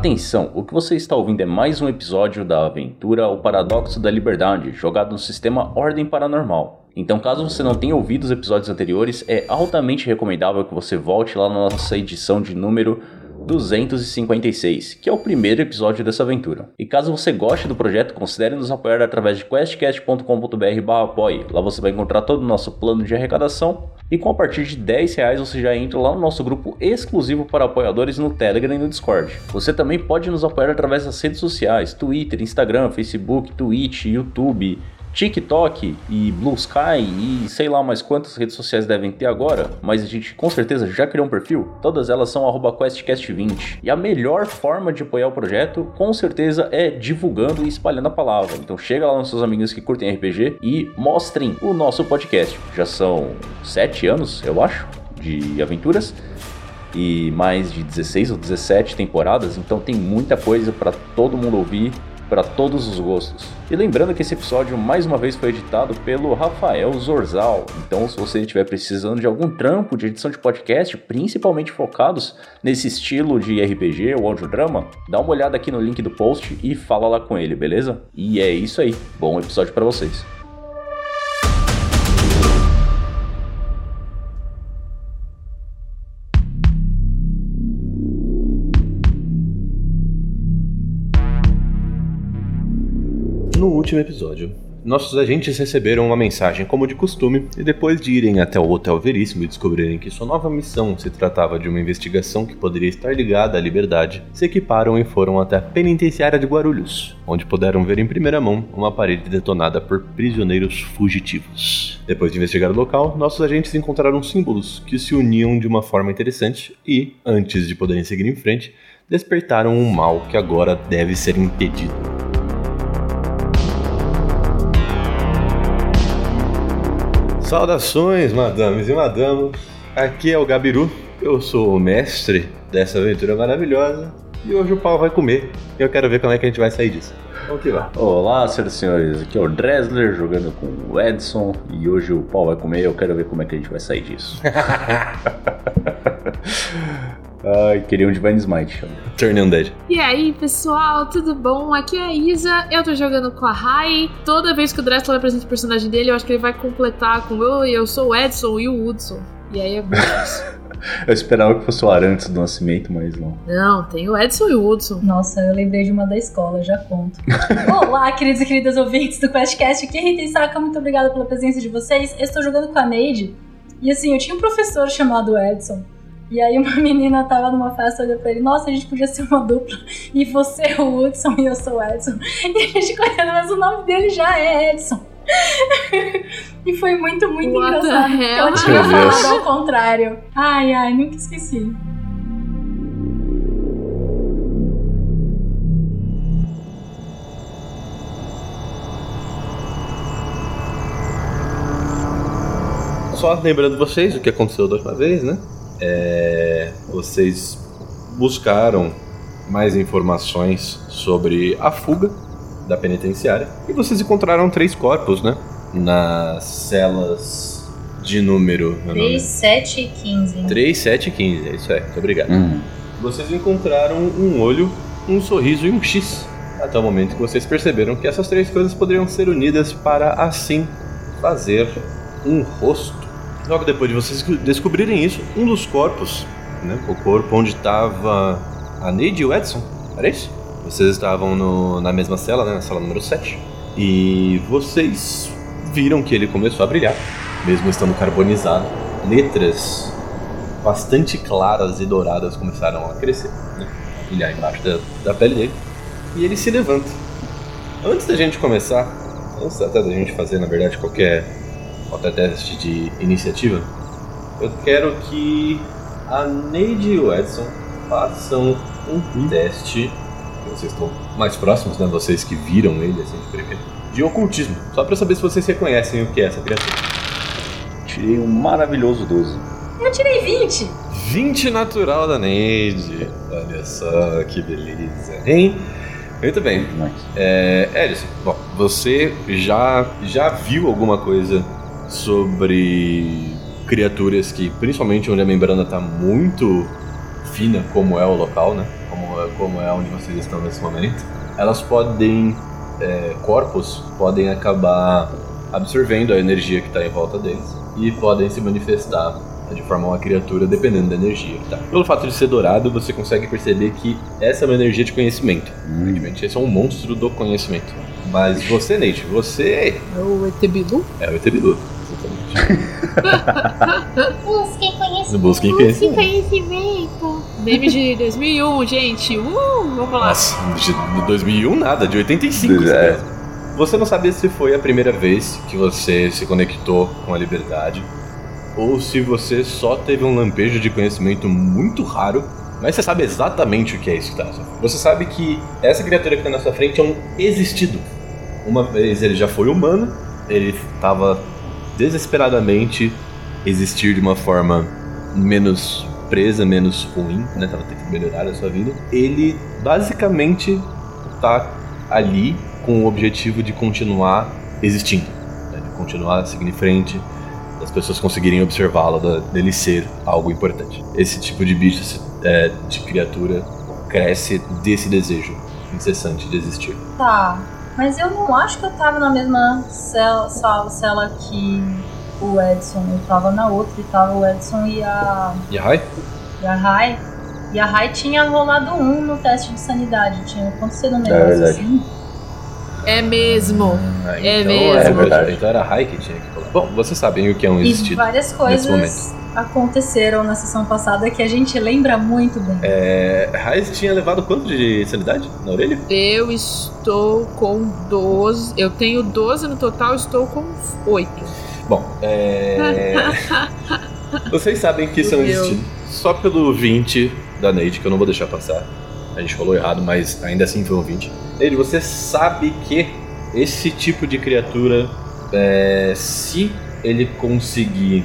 Atenção, o que você está ouvindo é mais um episódio da aventura O Paradoxo da Liberdade, jogado no sistema Ordem Paranormal. Então, caso você não tenha ouvido os episódios anteriores, é altamente recomendável que você volte lá na nossa edição de número 256, que é o primeiro episódio dessa aventura. E caso você goste do projeto, considere nos apoiar através de questcast.com.br/apoie. Lá você vai encontrar todo o nosso plano de arrecadação e com a partir de 10 reais você já entra lá no nosso grupo exclusivo para apoiadores no Telegram e no Discord. Você também pode nos apoiar através das redes sociais, Twitter, Instagram, Facebook, Twitch, YouTube, TikTok e Blue Sky e sei lá mais quantas redes sociais devem ter agora, mas a gente com certeza já criou um perfil. Todas elas são QuestCast20. E a melhor forma de apoiar o projeto, com certeza, é divulgando e espalhando a palavra. Então chega lá nos seus amigos que curtem RPG e mostrem o nosso podcast. Já são sete anos, eu acho, de aventuras e mais de 16 ou 17 temporadas, então tem muita coisa para todo mundo ouvir para todos os gostos. E lembrando que esse episódio mais uma vez foi editado pelo Rafael Zorzal. Então, se você estiver precisando de algum trampo de edição de podcast, principalmente focados nesse estilo de RPG ou audiodrama, dá uma olhada aqui no link do post e fala lá com ele, beleza? E é isso aí. Bom episódio para vocês. No último episódio, nossos agentes receberam uma mensagem como de costume e depois de irem até o Hotel Veríssimo e descobrirem que sua nova missão se tratava de uma investigação que poderia estar ligada à liberdade, se equiparam e foram até a penitenciária de Guarulhos, onde puderam ver em primeira mão uma parede detonada por prisioneiros fugitivos. Depois de investigar o local, nossos agentes encontraram símbolos que se uniam de uma forma interessante e, antes de poderem seguir em frente, despertaram um mal que agora deve ser impedido. Saudações, madames e madamos. Aqui é o Gabiru. Eu sou o mestre dessa aventura maravilhosa. E hoje o pau vai comer. E eu quero ver como é que a gente vai sair disso. Vamos que vai. Olá, senhoras e senhores. Aqui é o Dresler jogando com o Edson. E hoje o pau vai comer. Eu quero ver como é que a gente vai sair disso. Ai, queria um Divine Smite. Turn Undead. E aí, pessoal, tudo bom? Aqui é a Isa, eu tô jogando com a Rai. Toda vez que o Dressler apresenta o personagem dele, eu acho que ele vai completar com eu eu sou o Edson e o Hudson. E aí é bom isso. Eu esperava que fosse o Arantes do Nascimento, mas não. Não, tem o Edson e o Hudson. Nossa, eu lembrei de uma da escola, já conto. Olá, queridos e queridas ouvintes do QuestCast, aqui é Rita Isaka, muito obrigada pela presença de vocês. Eu estou jogando com a Neide, e assim, eu tinha um professor chamado Edson, e aí uma menina tava numa festa, olhou pra ele, nossa, a gente podia ser uma dupla. E você é o Hudson e eu sou o Edson. E a gente conhecendo, mas o nome dele já é Edson. e foi muito, muito What engraçado. Porque ela tinha falado ao contrário. Ai, ai, nunca esqueci. Só lembrando vocês o que aconteceu da última vez, né? É, vocês buscaram mais informações sobre a fuga da penitenciária e vocês encontraram três corpos, né? Nas celas de número. meu nome é 3, 7 e 15. 3, 7 e 15, é isso aí, muito obrigado. Hum. Vocês encontraram um olho, um sorriso e um X. Até o momento que vocês perceberam que essas três coisas poderiam ser unidas para assim fazer um rosto. Logo depois de vocês descobrirem isso, um dos corpos, né, o corpo onde estava a Neide e o Edson, era isso? Vocês estavam no- na mesma cela, né, na cela número 7. E vocês viram que ele começou a brilhar, mesmo estando carbonizado. Letras bastante claras e douradas começaram a crescer, né? a brilhar embaixo da, da pele dele. E ele se levanta. Antes da gente começar, antes até da gente fazer, na verdade, qualquer, qualquer teste de iniciativa, eu quero que a Neide e o Edson façam um teste. que Vocês estão mais próximos, né? Vocês que viram ele assim de primeiro. De ocultismo. Só pra saber se vocês reconhecem o que é essa criatura. Tirei um maravilhoso 12. Eu tirei 20. 20 natural da Neide. Olha só que beleza, hein? Muito bem. Nice. É, Edson, bom, você já, já viu alguma coisa sobre criaturas que, principalmente onde a membrana está muito fina, como é o local, né? Como, como é onde vocês estão nesse momento, elas podem. É, corpos podem acabar absorvendo a energia que está em volta deles e podem se manifestar de forma uma criatura dependendo da energia que tá. Pelo fato de ser dourado, você consegue perceber que essa é uma energia de conhecimento. Evidentemente, esse é um monstro do conhecimento. Mas você, Nate, você É o Etebilu? é o Etebilu. Busquem conhecimento. Busquem conhecimento. conhecimento. Meme de 2001, gente. Uh, vamos lá. Nossa, de de 2001 nada, de 85. É. Você não sabe se foi a primeira vez que você se conectou com a liberdade ou se você só teve um lampejo de conhecimento muito raro, mas você sabe exatamente o que é isso que frente. Você sabe que essa criatura que está na sua frente é um existido. Uma vez ele já foi humano, ele estava desesperadamente existir de uma forma menos presa, menos ruim, né? Tava tentando melhorar a sua vida. Ele basicamente tá ali com o objetivo de continuar existindo, né? de continuar seguindo em frente, das pessoas conseguirem observá-lo, dele ser algo importante. Esse tipo de bicho, é, de criatura, cresce desse desejo incessante de existir. Tá, mas eu não acho que eu tava na mesma cela, sala, cela que o Edson. Eu tava na outra e tava o Edson e a, E a Rai? e a Rai. E a Rai tinha rolado um no teste de sanidade. Tinha acontecido um É negócio verdade. assim. É mesmo. Ah, É então mesmo. É verdade. Então era a Rai que tinha que falar. Bom, vocês sabem o que é um E existido. várias nesse coisas aconteceram na sessão passada que a gente lembra muito bem. É, Raiz tinha levado quanto de sanidade na orelha? Eu estou com 12. Eu tenho 12 no total, estou com 8. Bom, é. Vocês sabem que isso é um Meu. existido. Só pelo 20 da Neide, que eu não vou deixar passar. A gente falou errado, mas ainda assim foi um 20. Neide, você sabe que esse tipo de criatura, é, se ele conseguir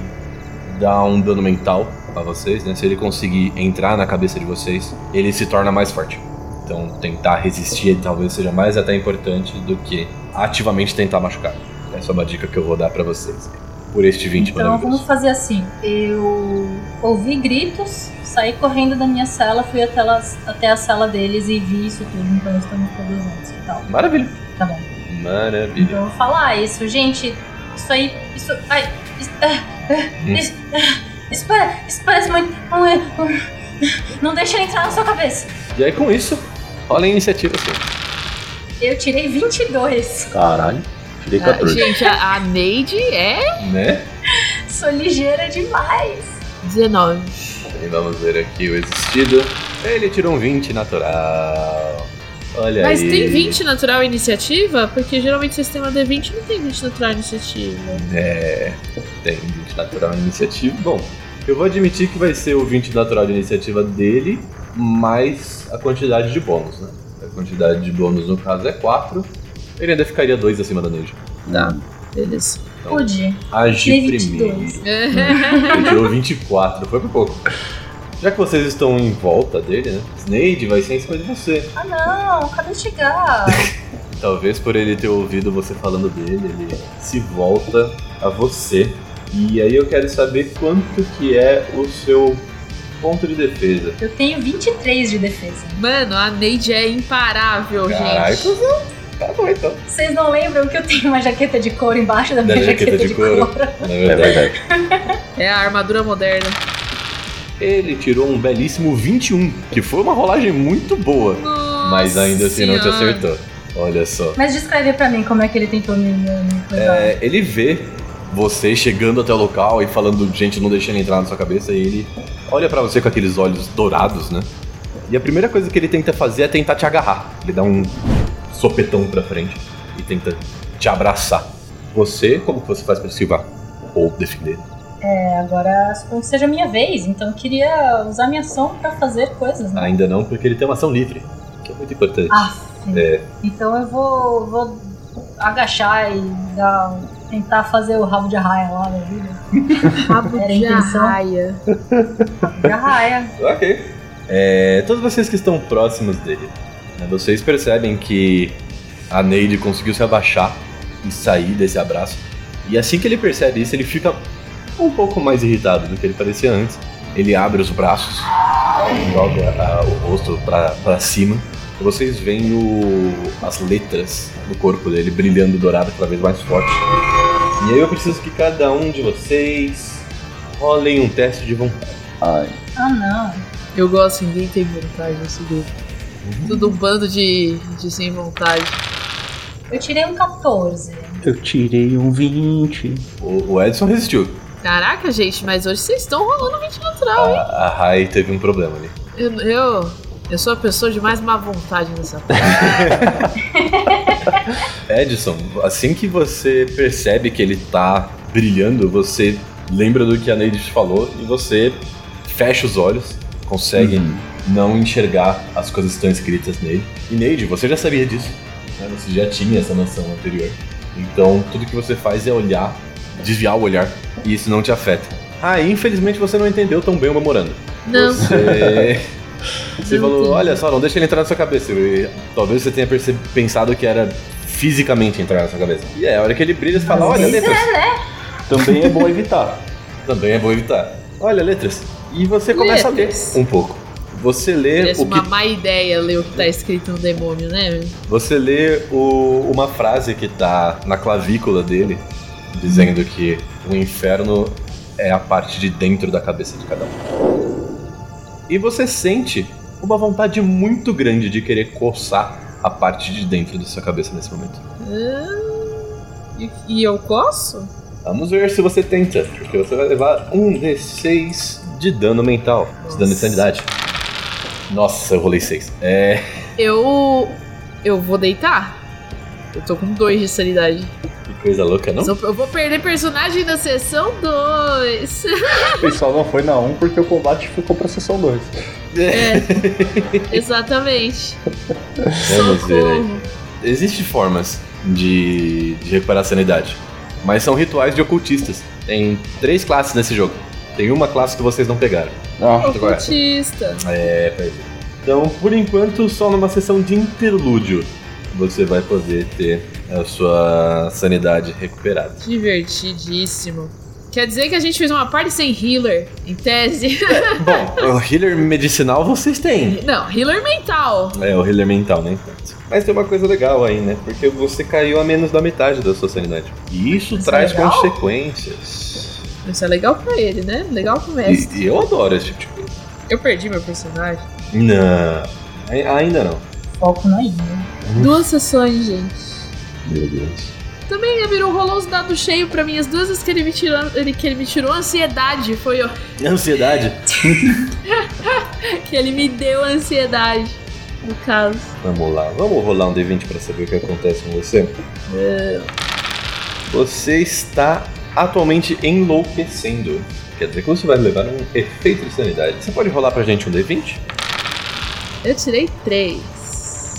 dar um dano mental a vocês, né? Se ele conseguir entrar na cabeça de vocês, ele se torna mais forte. Então, tentar resistir talvez seja mais até importante do que ativamente tentar machucar. Essa é uma dica que eu vou dar pra vocês. Por este 20 Então vamos fazer assim. Eu ouvi gritos, saí correndo da minha cela, fui até, elas- até a cela deles e vi isso tudo. Então estamos todos juntos e tal. Maravilha. Tá bom. Maravilha. Então eu vou falar isso, gente. Isso aí. Isso. Ai. Isso, ah, ah, Hum. isso, ah, muito. Não, é, não deixa ele entrar na sua cabeça. E aí com isso, rola a iniciativa assim. Eu tirei 22. Caralho. Tirei Ah, 14. gente, a, a Neide é Né? Sou ligeira demais. 19. E vamos ver aqui o existido. Ele tirou um 20 natural. Olha Mas aí. tem 20 natural iniciativa? Porque geralmente o sistema D20 não tem 20 natural iniciativa. É, tem 20 natural iniciativa. Bom, eu vou admitir que vai ser o 20 natural de iniciativa dele, mais a quantidade de bônus, né? A quantidade de bônus no caso é 4. Ele ainda ficaria 2 acima da Neide. Tá, beleza. Então, Pude. agir primeiro. 22. Ele tirou 24, foi por pouco. Já que vocês estão em volta dele, né? Snade vai ser em cima de você. Ah não, de chegar. Talvez por ele ter ouvido você falando dele, ele se volta a você. E aí eu quero saber quanto que é o seu ponto de defesa. Eu tenho 23 de defesa. Mano, a Neide é imparável, Caralho, gente. cuzão. Tá bom então. Vocês não lembram que eu tenho uma jaqueta de couro embaixo da minha Da jaqueta, jaqueta de de couro. couro? É verdade. É a armadura moderna. Ele tirou um belíssimo 21, que foi uma rolagem muito boa. mas ainda assim não te Senhora. acertou. Olha só. Mas descreve pra mim como é que ele tentou me, coisar. É, ele vê você chegando até o local e falando, gente, não deixa ele entrar na sua cabeça, e ele olha pra você com aqueles olhos dourados, né? E a primeira coisa que ele tenta fazer é tentar te agarrar. Ele dá um sopetão pra frente e tenta te abraçar. Você, como que você faz pra esquivar? Ou defender? É, agora suponho que seja a minha vez, então eu queria usar minha ação pra fazer coisas, né? Ainda não, porque ele tem uma ação livre, que é muito importante. Ah, É, então eu vou, vou agachar e dar, tentar fazer o rabo de arraia lá da vida. Rabo Era de intenção. arraia. Rabo de arraia. Ok. É, todos vocês que estão próximos dele, né, vocês percebem que a Neide conseguiu se abaixar e sair desse abraço. E assim que ele percebe isso, ele fica um pouco mais irritado do que ele parecia antes. Ele abre os braços joga ah, o rosto pra, pra cima. E vocês veem o, as letras do corpo dele brilhando dourado cada vez mais forte. E aí eu preciso que cada um de vocês rolem um teste de vontade. Ai. Ah, não. Eu gosto, ninguém tem vontade nesse grupo. Tudo um bando de, de sem vontade. Eu tirei um 14. Eu tirei um 20. O, o Edson resistiu. Caraca, gente, mas hoje vocês estão rolando 20 natural, hein? A, a Rai teve um problema ali. Eu, eu, eu sou a pessoa de mais má vontade nessa parte. Edson, assim que você percebe que ele tá brilhando, você lembra do que a Neide falou e você fecha os olhos, consegue Uhum. não enxergar as coisas que estão escritas nele. E Neide, você já sabia disso, né? você já tinha essa noção anterior. Então tudo que você faz é olhar, desviar o olhar, e isso não te afeta. Ah, infelizmente você não entendeu tão bem o memorando. Não. Você, você Não falou, entendi. olha só, não deixa ele entrar na sua cabeça. E talvez você tenha perce- pensado que era fisicamente entrar na sua cabeça. E é, a hora que ele brilha, você fala, olha, letras. Também é bom evitar. Também é bom evitar. Olha, letras. E você começa Letras. a ler um pouco. Você lê Parece o uma que. má ideia ler o que tá escrito no demônio, né? Você lê o- uma frase que tá na clavícula dele, dizendo que o inferno é a parte de dentro da cabeça de cada um. E você sente uma vontade muito grande de querer coçar a parte de dentro da sua cabeça nesse momento. Ah, e, e eu coço? Vamos ver se você tenta, porque você vai levar um D6 de dano mental, de dano de sanidade. Nossa, eu rolei 6. É. Eu. Eu vou deitar. Eu tô com dois de sanidade. Que coisa louca, não? Eu, vou perder personagem na sessão 2. O pessoal não foi na 1 porque o combate ficou pra sessão 2. É. Exatamente. Vamos ver aí. Existem formas de, de recuperar a sanidade, mas são rituais de ocultistas. Tem três classes nesse jogo. Tem uma classe que vocês não pegaram. Ah. Ocultista. É, pois é. Então, por enquanto, só numa sessão de interlúdio você vai poder ter a sua sanidade recuperada. Divertidíssimo. Quer dizer que a gente fez uma party sem healer, em tese. Bom, o healer medicinal vocês têm. Não, healer mental. É, o healer mental, né? Mas tem uma coisa legal aí, né? Porque você caiu a menos da metade da sua sanidade. E isso Isso é traz legal? consequências. Isso é legal pra ele, né? Legal pro mestre. E, e eu adoro esse tipo de coisa. Eu perdi meu personagem. Não, ai- ainda não. Foco na ilha. Duas sessões, gente. Meu Deus. Também ele virou, rolou os dados cheios pra mim. As duas vezes que ele me tirou, ele, que ele me tirou ansiedade. Foi ó, Ansiedade? que ele me deu ansiedade. No caso. Vamos lá, vamos rolar um D20 pra saber o que acontece com você. Você está atualmente enlouquecendo. Quer dizer que você vai levar um efeito de sanidade. Você pode rolar pra gente um D20? Eu tirei três.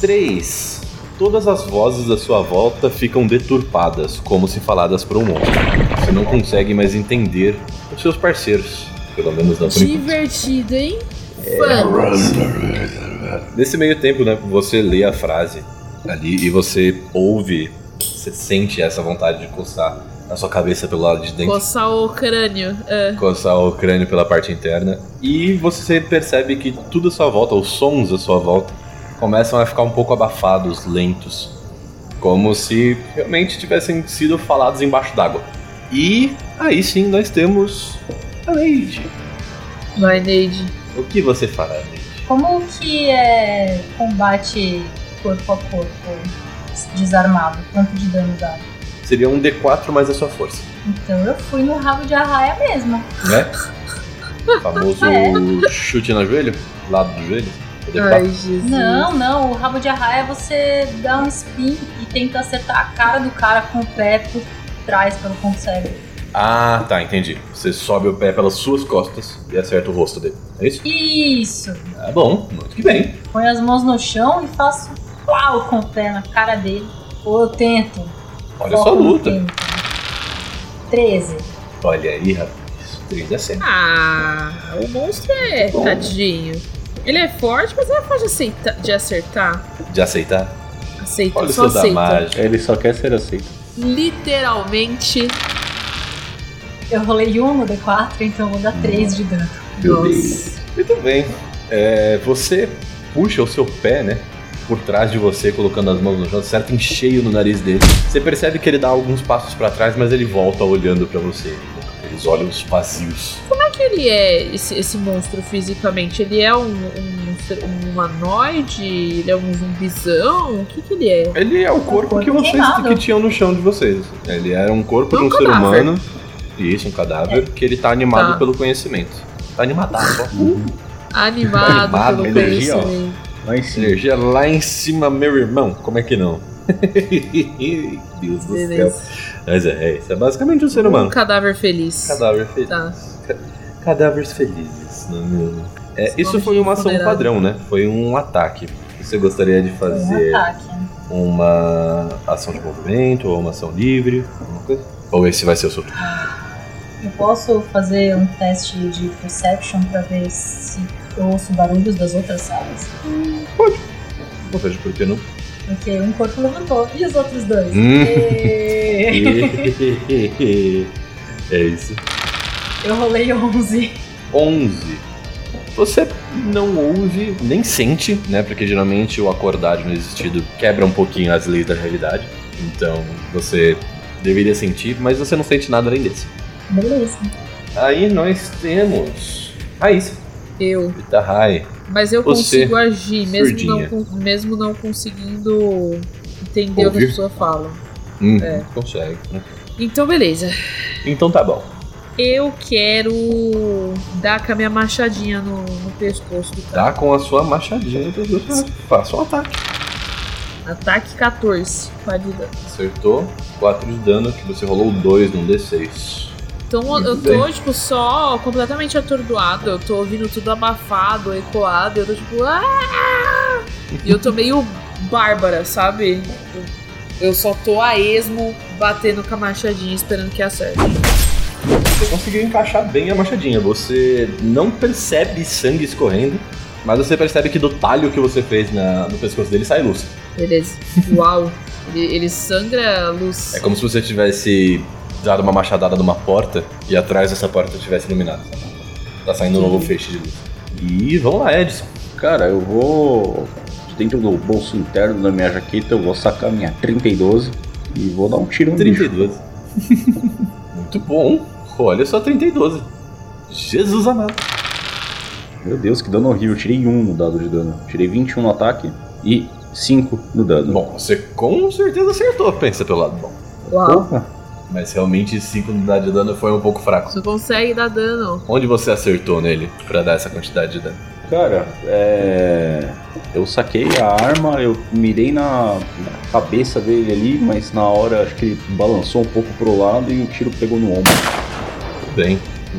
3. Todas as vozes da sua volta ficam deturpadas, como se faladas por um monstro. Você não consegue mais entender os seus parceiros. Pelo menos não por. Divertido, hein? Fã. Nesse meio tempo, né, você lê a frase ali e você ouve, você sente essa vontade de coçar a sua cabeça pelo lado de dentro, Coçar o crânio. É. coçar o crânio pela parte interna. E você percebe que tudo à sua volta, os sons à sua volta, começam a ficar um pouco abafados, lentos. Como se realmente tivessem sido falados embaixo d'água. E aí sim nós temos a Neide. Vai, Neide. O que você fará, Neide? Como que é combate corpo a corpo desarmado? Quanto de dano dá? Seria um D4 mais a sua força. Então eu fui no rabo de arraia mesmo. né? O famoso É. chute no joelho, lado do joelho. Ai, Jesus. Não, não, o rabo de arraia você dá um spin e tenta acertar a cara do cara com o pé por trás pelo consegue. Ah, tá, entendi. Você sobe o pé pelas suas costas e acerta o rosto dele. É isso? Isso! Ah, bom, muito que bem. Põe as mãos no chão e faço plau com o pé na cara dele. Ou eu tento. Olha só a luta. tento. 13. Olha aí, rapaz. 3 é certo. Ah, o monstro é Bom. tadinho. Ele é forte, mas ele é fácil de, aceita- de acertar. De aceitar? Aceita, Olha o só aceita. mágica. ele só quer ser aceito. Literalmente. Eu rolei 1 no D4, então eu vou dar 3 de dano. Meu. Deus. Muito bem. É, você puxa o seu pé, né? Por trás de você, colocando as mãos no chão, acerta em cheio no nariz dele. Você percebe que ele dá alguns passos pra trás, mas ele volta olhando pra você. Aqueles olhos vazios. Como é que ele é, esse, esse monstro fisicamente? Ele é um, um, ser- um humanoide? Ele é um zumbizão? O que que ele é? Ele é o corpo que vocês que tinham no chão de vocês. Ele era um corpo Um de um ser cadáver. humano. Isso, um cadáver, que ele tá animado Tá. pelo conhecimento. Tá animadaço, ó. Animado Animado, pelo energia, ó. conhecimento. Lá em cima. Energia lá em cima, meu irmão. Como é que não? Deus do céu. Mas é, é isso. É basicamente um ser Um humano. cadáver feliz. Cadáver feliz. Tá. Cadáveres felizes, não é mesmo? É, isso foi uma ação funerário. padrão, né? Foi um ataque. Você gostaria de um fazer ataque. uma ação de movimento ou uma ação livre? Alguma coisa? Ou esse vai ser o seu turno? Eu posso fazer um teste de perception pra ver se eu ouço barulhos das outras salas? Não vejo por que não. Porque um corpo levantou e os outros dois? Hum. É isso. Eu rolei 11. 11. Você não ouve, nem sente, né? Porque geralmente o acordar não existido quebra um pouquinho as leis da realidade. Então você deveria sentir, mas você não sente nada além desse. Beleza. Aí nós temos Raíssa, Eu. Itahai. Mas eu Você, consigo agir, mesmo não, surdinha. mesmo não conseguindo entender o que Ouvir? as pessoas falam. Hum, É. Consegue. né? Então, beleza. Então tá bom. Eu quero dar com a minha machadinha no, no pescoço do cara. Tá com a sua machadinha. Faça um ataque. Ataque 14. Qualidade. Acertou. 4 de dano, que você rolou 2 num D6. Então eu tô, tipo, só completamente atordoado. Eu tô ouvindo tudo abafado, ecoado. Eu tô tipo. "Ah!" E eu tô meio bárbara, sabe? Eu só tô a esmo batendo com a machadinha esperando que acerte. Você conseguiu encaixar bem a machadinha. Você não percebe sangue escorrendo, mas você percebe que do talho que você fez na- no pescoço dele sai luz. Beleza. Uau. Ele, ele sangra a luz. É como se você tivesse dado uma machadada numa porta e atrás dessa porta tivesse iluminado. Tá saindo um novo feixe de luz. E vamos lá, Edson. Cara, eu vou. de Dentro do bolso interno da minha jaqueta, eu vou sacar minha 30 e 12 e vou dar um tiro no bicho. 32. Muito bom. Olha só, 30 e 12. Jesus amado. Meu Deus, que dano horrível. Eu tirei 1 no dado de dano. Tirei 21 no ataque e 5 no dano. Bom, você com certeza acertou, pensa pelo lado bom. Uau. Opa! Mas realmente 5 unidades de dano foi um pouco fraco. Você consegue dar dano. Onde você acertou nele pra dar essa quantidade de dano? Cara, é. Eu saquei a arma, eu mirei na, na cabeça dele ali, mas na hora acho que ele balançou um pouco pro lado e o tiro pegou no ombro. Tudo bem.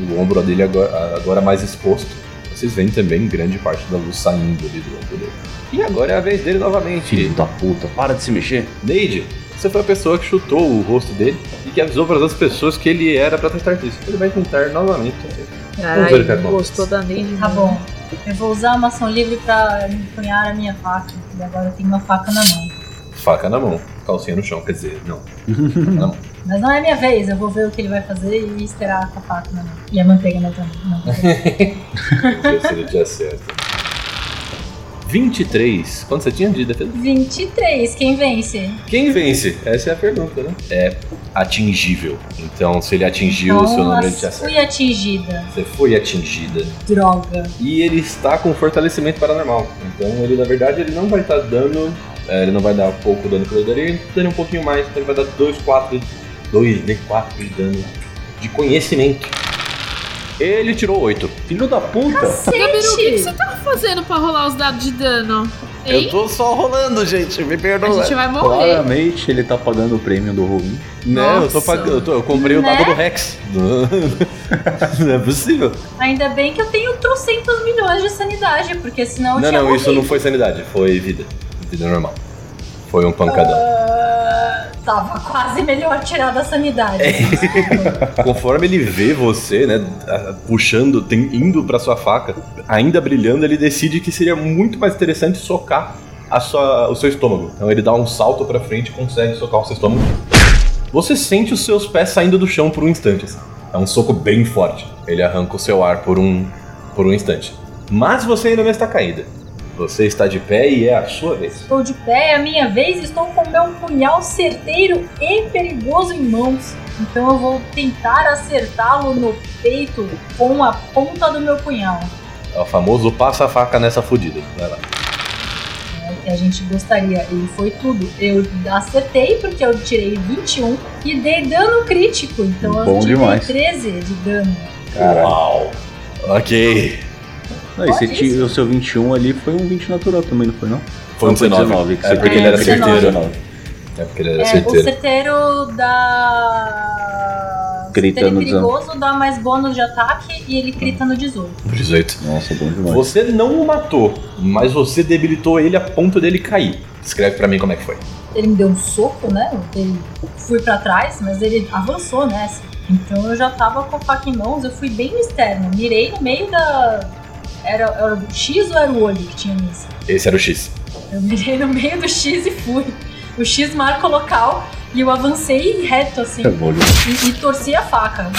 O ombro dele agora, agora mais exposto. Vocês veem também grande parte da luz saindo ali do ombro dele. E agora é a vez dele novamente. Filho da puta, para de se mexer. Neide, você foi a pessoa que chutou o rosto dele e que avisou para as outras pessoas que ele era pra tentar isso. Ele vai tentar novamente. Vamos ver o que Caralho, acontece. gostou da Neide. Tá bom. Eu vou usar uma ação livre pra empunhar a minha faca. E agora eu tenho uma faca na mão. Faca na mão, calcinha no chão, quer dizer, não. Faca na mão. Mas não é minha vez, eu vou ver o que ele vai fazer e esperar com a faca na mão. E a manteiga na também. Não, se ele te acerta. 23. Quanto você tinha de defesa? 23, quem vence? Quem vence? Essa é a pergunta, né? É atingível. Então, se ele atingiu o seu número, Nossa, acerta. fui atingida. Você foi atingida. Droga. E ele está com fortalecimento paranormal. Então, ele, na verdade, ele não vai estar dando. é, ele não vai dar pouco dano que ele daria, ele daria um pouquinho mais, então ele vai dar 2, 4, 2, D4 de dano de conhecimento. Ele tirou 8. Filho da puta! Gabiru, o que, você tava fazendo pra rolar os dados de dano? Hein? tô só rolando, gente, me A perdoa. gente vai morrer. Claramente ele tá pagando o prêmio do Ruim. Não, eu tô pagando. Eu, tô- eu comprei o dado Né? do Rex. Não é possível. Ainda bem que eu tenho trocentos milhões de sanidade, porque senão eu Não, tinha não, isso não foi sanidade, foi vida. Vida normal. Foi um pancadão. Ah, tava quase melhor tirar da sanidade. É. Conforme ele vê você, né, puxando, tem- indo pra sua faca, ainda brilhando, ele decide que seria muito mais interessante socar a sua- o seu estômago. Então ele dá um salto pra frente e consegue socar o seu estômago. Você sente os seus pés saindo do chão por um instante. assim. É um soco bem forte. Ele arranca o seu ar por um, por um instante. Mas você ainda não está caída. Você está de pé e é a sua vez. Estou de pé, é a minha vez, estou com meu punhal certeiro e perigoso em mãos. Então eu vou tentar acertá-lo no peito com a ponta do meu punhal. É o famoso passa a faca nessa fudida. Vai lá. É o que a gente gostaria. E foi tudo. Eu acertei porque eu tirei 21 e dei dano crítico. Então Bom eu tirei demais. 13 de dano. Uau. Ok. Não, e você Olha ti- isso. o seu 21 ali foi um 20 natural também, não foi não? Foi um Não, foi 19. que É porque ele era É, 19. certeiro. É porque ele era É, o certeiro. certeiro dá. Crita certeiro no perigoso dá mais bônus de ataque e ele crita no 18. 18. Nossa, bom demais. Você não o matou, mas você debilitou ele a ponto dele cair. Escreve pra mim como é que foi. Ele me deu um soco, né? Ele fui pra trás, mas ele avançou nessa. Então eu já tava com a faca em mãos, eu fui bem no externo. Mirei no meio da. Era, era o X ou era o olho que tinha nisso? Esse era o X. Eu mirei no meio do X e fui. O X marca o local e eu avancei reto assim É bom demais. e, e torci a faca.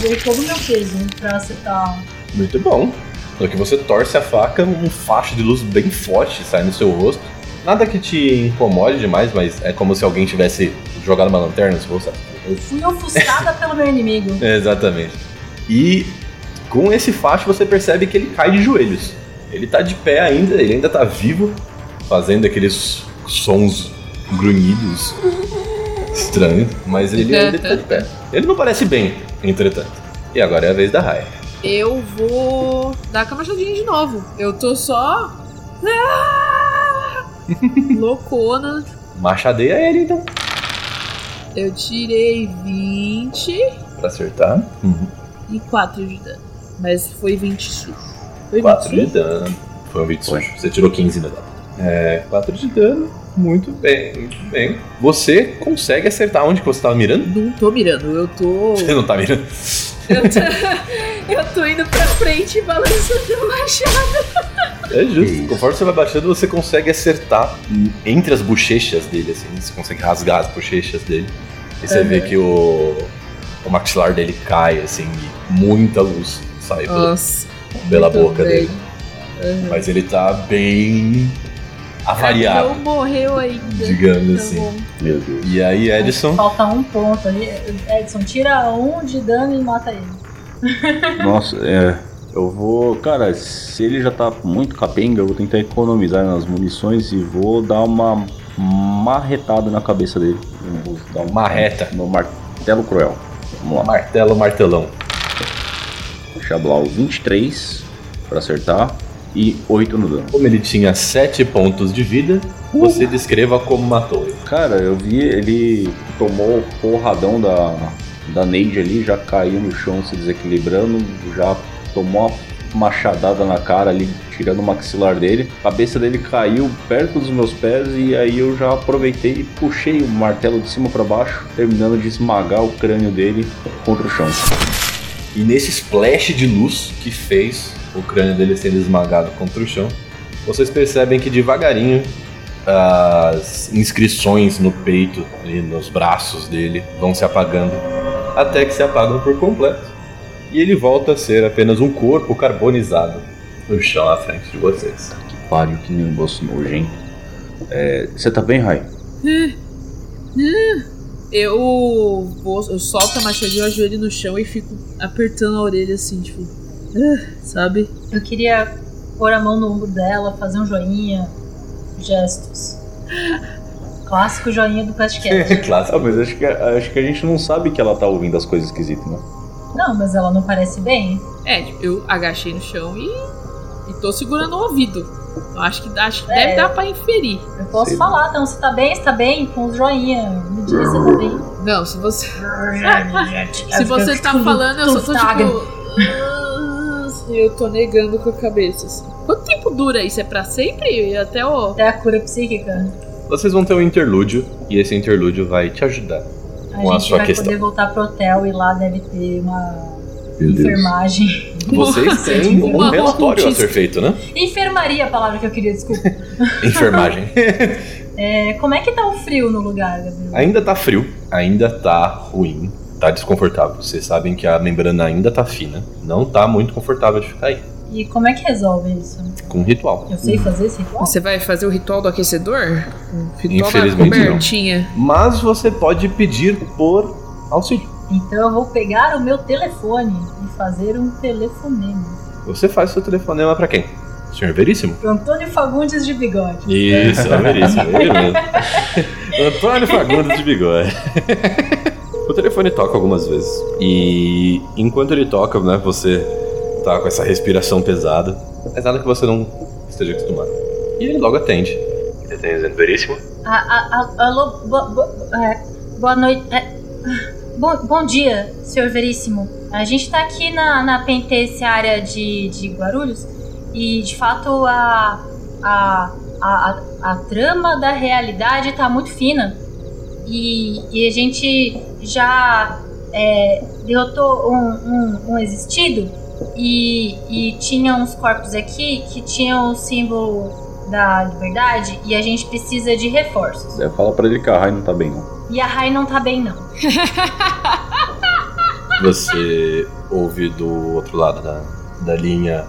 Dei todo o meu peso pra acertar. Muito bom. No que você torce a faca, um facho de luz bem forte sai no seu rosto. Nada que te incomode demais, mas é como se alguém tivesse jogado uma lanterna no seu rosto. fui ofuscada pelo meu inimigo. Exatamente. E com esse facho você percebe que ele cai de joelhos. Ele tá de pé ainda, ele ainda tá vivo, fazendo aqueles sons grunhidos estranhos, mas ele ainda tá de pé. Ele não parece bem, entretanto. E agora é a vez da Raya. Eu vou dar com a machadinha de novo. Eu tô só. Ah! Loucona. Machadeia ele então, Eu tirei 20 pra acertar. e 4 de dano. Mas foi 20 sujo. Foi 4 20 de dano. Foi um 20 sujo. Você tirou 15 no dano. É, 4 de dano. Muito bem, muito bem. Você consegue acertar onde que você tava mirando? Não tô mirando, eu tô. Você não tá mirando. Eu tô, eu tô indo pra frente e balançando o machado. É justo. Isso. Conforme você vai baixando, você consegue acertar entre as bochechas dele, assim. Você consegue rasgar as bochechas dele. E você Uhum. vê que o, o maxilar dele cai, assim, e muita luz sai Nossa. pela boca bem. dele. Mas ele tá bem avariado, Não morreu ainda. digamos Tá assim. bom. Meu Deus. E aí, Edson, Falta um ponto ali. Edson, tira um de dano e mata ele. Nossa, é. Eu vou. Cara, se ele já tá muito capenga, eu vou tentar economizar nas munições e vou dar uma marretada na cabeça dele. Eu vou dar uma Marreta. No martelo cruel. Vamos lá. martelo, martelão. Chablau 23 pra acertar e 8 no dano. Como ele tinha 7 pontos de vida, você descreva como matou ele. Cara, eu vi ele tomou o porradão da, da Neide ali, já caiu no chão se desequilibrando, já tomou uma machadada na cara ali, tirando o maxilar dele. A cabeça dele caiu perto dos meus pés e aí eu já aproveitei e puxei o martelo de cima pra baixo, terminando de esmagar o crânio dele contra o chão. E nesse splash de luz que fez o crânio dele sendo esmagado contra o chão, vocês percebem que devagarinho as inscrições no peito e nos braços dele vão se apagando até que se apagam por completo. E ele volta a ser apenas um corpo carbonizado no chão à frente de vocês. Que pariu, que negócio nojento. É, Você tá bem, Rai? Eu vou. Eu solto a machadinha, eu ajoelho no chão e fico apertando a orelha assim, tipo. "Ah", sabe? Eu queria pôr a mão no ombro dela, fazer um joinha, gestos. Clássico joinha do podcast. Clássico. Mas acho que, acho que a gente não sabe que ela tá ouvindo as coisas esquisitas, né? Não, mas ela não parece bem. É, tipo, eu agachei no chão e. e tô segurando o ouvido. Eu acho que, acho que É. deve dar pra inferir. Eu posso Sei falar, então, você tá bem? Você tá bem? Com os joinha. Me diz se tá. Não, se você. Se você tá falando, eu só tô tipo. Eu tô negando com a cabeça. Assim. Quanto tempo dura isso? É pra sempre? Até o. Até a cura psíquica. Vocês vão ter um interlúdio e esse interlúdio vai te ajudar. A Com a gente sua vai questão. poder voltar pro hotel e lá deve ter uma enfermagem. Vocês têm tipo um relatório a ser feito, né? Enfermaria, a palavra que eu queria, desculpa. Enfermagem. É, como é que tá o frio no lugar, Gabriel? Ainda tá frio, ainda tá ruim, tá desconfortável. Vocês sabem que a membrana ainda tá fina, não tá muito confortável de ficar aí. E como é que resolve isso? Com um ritual. Eu sei fazer esse ritual? Você vai fazer o ritual do aquecedor? O ritual da Infelizmente, não. cobertinha? Mas você pode pedir por auxílio. Então eu vou pegar o meu telefone e fazer um telefonema. Você faz seu telefonema pra quem? Senhor Veríssimo? Antônio Fagundes de bigode. Isso, é o Veríssimo, ele mesmo. Antônio Fagundes de bigode. o telefone toca algumas vezes. E enquanto ele toca, né, você tá com essa respiração pesada. Mas nada que você não esteja acostumado. E ele logo atende. Ele tem dizendo Veríssimo? A- a- a- alô, bo- bo- é, boa noite. é, ah, bom, bom dia, senhor Veríssimo. A gente tá aqui na, na penitenciária de, de Guarulhos e, de fato, a, a, a, a, a trama da realidade tá muito fina. E, e a gente já é, derrotou um, um, um existido e, e tinha uns corpos aqui que tinham o símbolo da liberdade e a gente precisa de reforços. É, fala pra ele que a Rai não tá bem, não. E a Rai não tá bem, não. Você ouve do outro lado da, da linha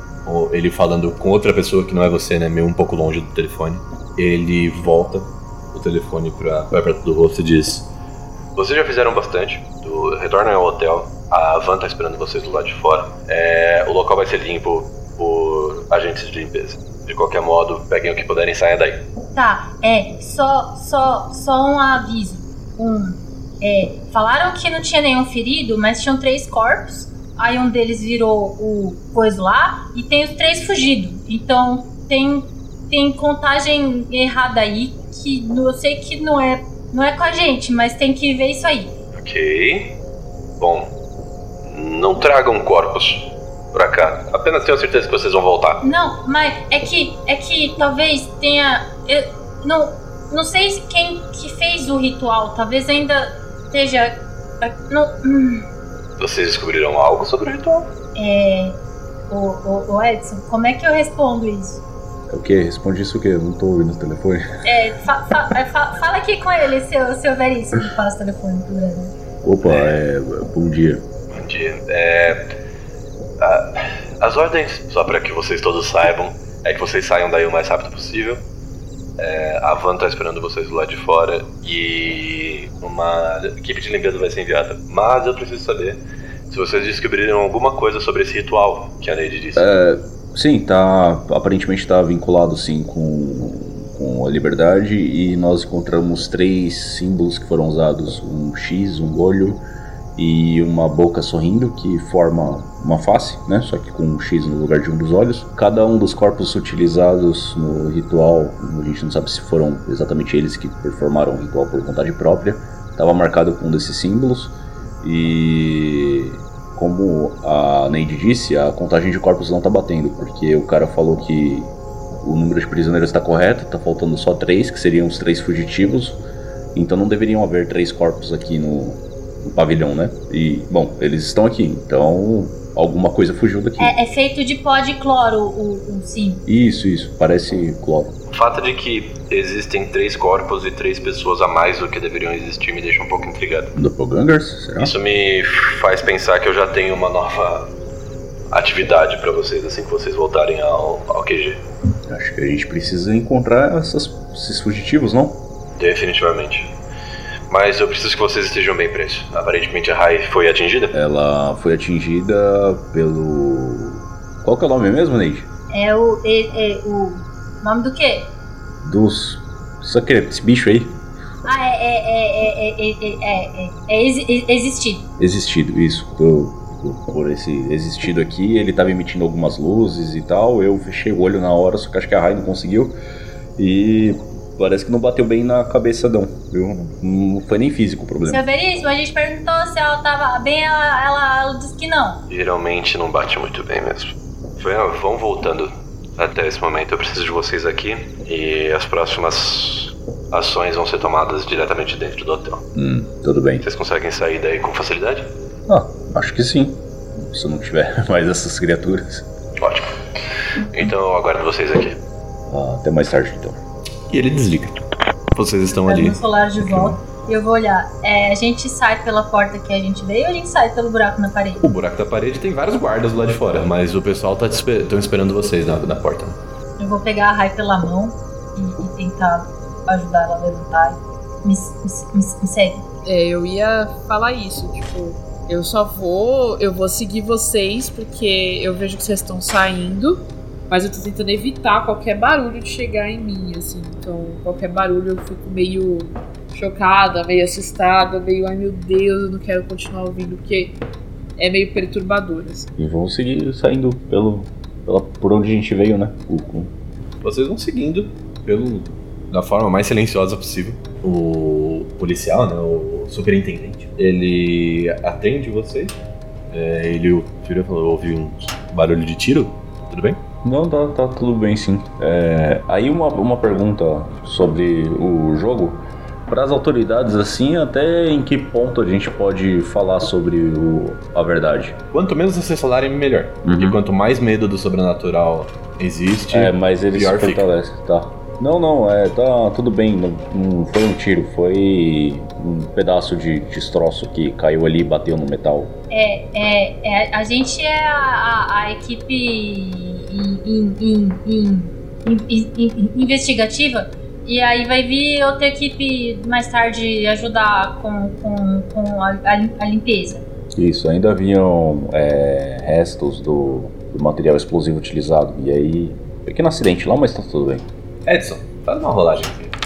ele falando com outra pessoa que não é você, né? Meio um pouco longe do telefone. Ele volta o telefone pra, pra perto do rosto e diz: Vocês já fizeram bastante. Do, ao hotel. A van tá esperando vocês do lado de fora. É, o local vai ser limpo por agentes de limpeza. De qualquer modo, peguem o que puderem e saiam daí. Tá, é, só, só, só um aviso. Um, é, falaram que não tinha nenhum ferido, mas tinham três corpos. Aí um deles virou o coisa lá e tem os três fugidos. Então tem, tem contagem errada aí que eu sei que não é, não é com a gente, mas tem que ver isso aí. Ok. Bom, não tragam corpos pra cá. Apenas tenham certeza que vocês vão voltar. Não, mas é que é que talvez tenha eu não não sei se quem que fez o ritual, talvez ainda esteja não, hum, Vocês descobriram algo sobre o ritual? é o, o, o Edson, como é que eu respondo isso? É o quê? Responde isso o quê? Eu não tô ouvindo o telefone. É, fa- fa- é, fa- fala aqui com ele, seu, seu veríssimo, que passa o telefone pro Breno. Opa, é. Bom dia. Bom dia. É. a- as ordens, só para que vocês todos saibam, é que vocês saiam daí o mais rápido possível. É, a van tá esperando vocês lado de fora e uma equipe de limpeza vai ser enviada. Mas eu preciso saber se vocês descobriram alguma coisa sobre esse ritual que a Neide disse. É, sim, tá. Aparentemente tá vinculado sim com, com a liberdade e nós encontramos três símbolos que foram usados: um X, um olho e uma boca sorrindo que forma uma face, né? Só que com um X no lugar de um dos olhos. Cada um dos corpos utilizados no ritual, a gente não sabe se foram exatamente eles que performaram o ritual por vontade própria, estava marcado com um desses símbolos e como a Neide disse, a contagem de corpos não tá batendo, porque o cara falou que o número de prisioneiros está correto, tá faltando só três, que seriam os três fugitivos, então não deveriam haver três corpos aqui no, no pavilhão, né? E, bom, eles estão aqui, então alguma coisa fugiu daqui. É, é feito de pó de cloro o, o sim. Isso, isso, parece cloro. O fato de que existem três corpos e três pessoas a mais do que deveriam existir me deixa um pouco intrigado. Doppelgangers, será? Isso me faz pensar que eu já tenho uma nova atividade pra vocês assim que vocês voltarem ao, ao QG. Acho que a gente precisa encontrar essas- esses fugitivos, não? Definitivamente. Mas eu preciso que vocês estejam bem presos. Aparentemente a Rai foi atingida. Ela foi atingida pelo. Qual que é o nome mesmo, Neide? É o. É, é o. Nome do quê? Dos. Só que esse bicho aí. Ah, é. É. É. É. É. é, é é existido. Existido, isso. Por esse existido aqui. Ele estava emitindo algumas luzes e tal. Eu fechei o olho na hora, só que acho que a Rai não conseguiu. E parece que não bateu bem na cabeça, não. Viu? Não foi nem físico o problema. Seu Veríssimo, a gente perguntou se ela tava bem, ela, ela, ela disse que não. Geralmente não bate muito bem mesmo. Foi- Vão voltando até esse momento. Eu preciso de vocês aqui. E as próximas ações vão ser tomadas diretamente dentro do hotel. Hum, tudo bem. Vocês conseguem sair daí com facilidade? Ah, acho que sim. Se não tiver mais essas criaturas. Ótimo. Então eu aguardo vocês aqui. Ah, até mais tarde, então. E ele desliga. Vocês estão ali. o celular de volta. E eu vou olhar. É, a gente sai pela porta que a gente veio ou a gente sai pelo buraco na parede? O buraco da parede tem vários guardas lá de fora, mas o pessoal tá esper- tão esperando vocês na, na porta. Eu vou pegar a Rai pela mão e, e tentar ajudar ela a levantar. Me, me- me- me segue. É, eu ia falar isso, tipo, eu só vou, eu vou seguir vocês porque eu vejo que vocês estão saindo, mas eu tô tentando evitar qualquer barulho de chegar em mim, assim. Então, qualquer barulho eu fico meio chocada, meio assustada, meio, ai meu Deus, eu não quero continuar ouvindo, porque é meio perturbador, assim. E vamos seguir saindo pelo, pela, por onde a gente veio, né? O- Vocês vão seguindo pelo da forma mais silenciosa possível. O policial, né, o superintendente, ele atende vocês. É, ele virou e falou: ouvi um barulho de tiro. Tudo bem? Não, tá, tá tudo bem sim. É, aí uma, uma pergunta sobre o jogo. Para as autoridades, assim, até em que ponto a gente pode falar sobre o, a verdade? Quanto menos vocês falarem, melhor. Porque Uhum. quanto mais medo do sobrenatural existe, É, mas ele se pior fica. fortalece, tá? Não, não, é, tá tudo bem. Não, não foi um tiro, foi um pedaço de destroço que caiu ali e bateu no metal. É, é, é, a gente é a, a- a equipe in- in- in- in- in- in- investigativa e aí vai vir outra equipe mais tarde ajudar com, com, com a, a limpeza. Isso, ainda haviam é, restos do, do material explosivo utilizado. E aí, pequeno acidente lá, mas tá tudo bem. Edson, faz uma rolagem aqui.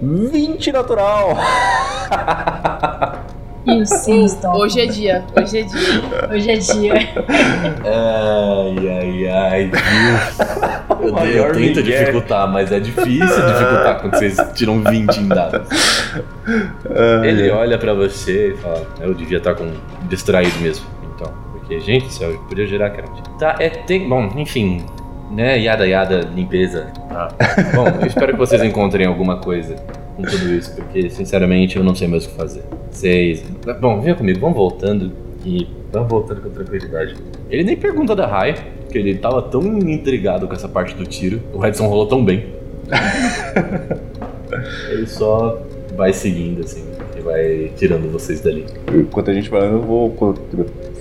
20 natural! O Siniston. Hoje é dia, hoje é dia. Hoje é dia. Ai, ai, ai, viu? Eu, eu tento dificultar, mas é difícil dificultar quando vocês tiram 20 em dados. Ele olha pra você e fala: Eu devia estar com distraído mesmo. Então, porque, gente, se eu podia gerar crente. Tá, é. Tem, bom, enfim. Né, yada yada, limpeza. Tá. Bom, eu espero que vocês encontrem alguma coisa com tudo isso, porque, sinceramente, eu não sei mais o que fazer. Vocês. Bom, venha comigo, vamos voltando e vamos voltando com tranquilidade. Ele nem pergunta da Rai, porque ele tava tão intrigado com essa parte do tiro. O Redson rolou tão bem. ele só vai seguindo, assim, e vai tirando vocês dali. Enquanto a gente vai, eu vou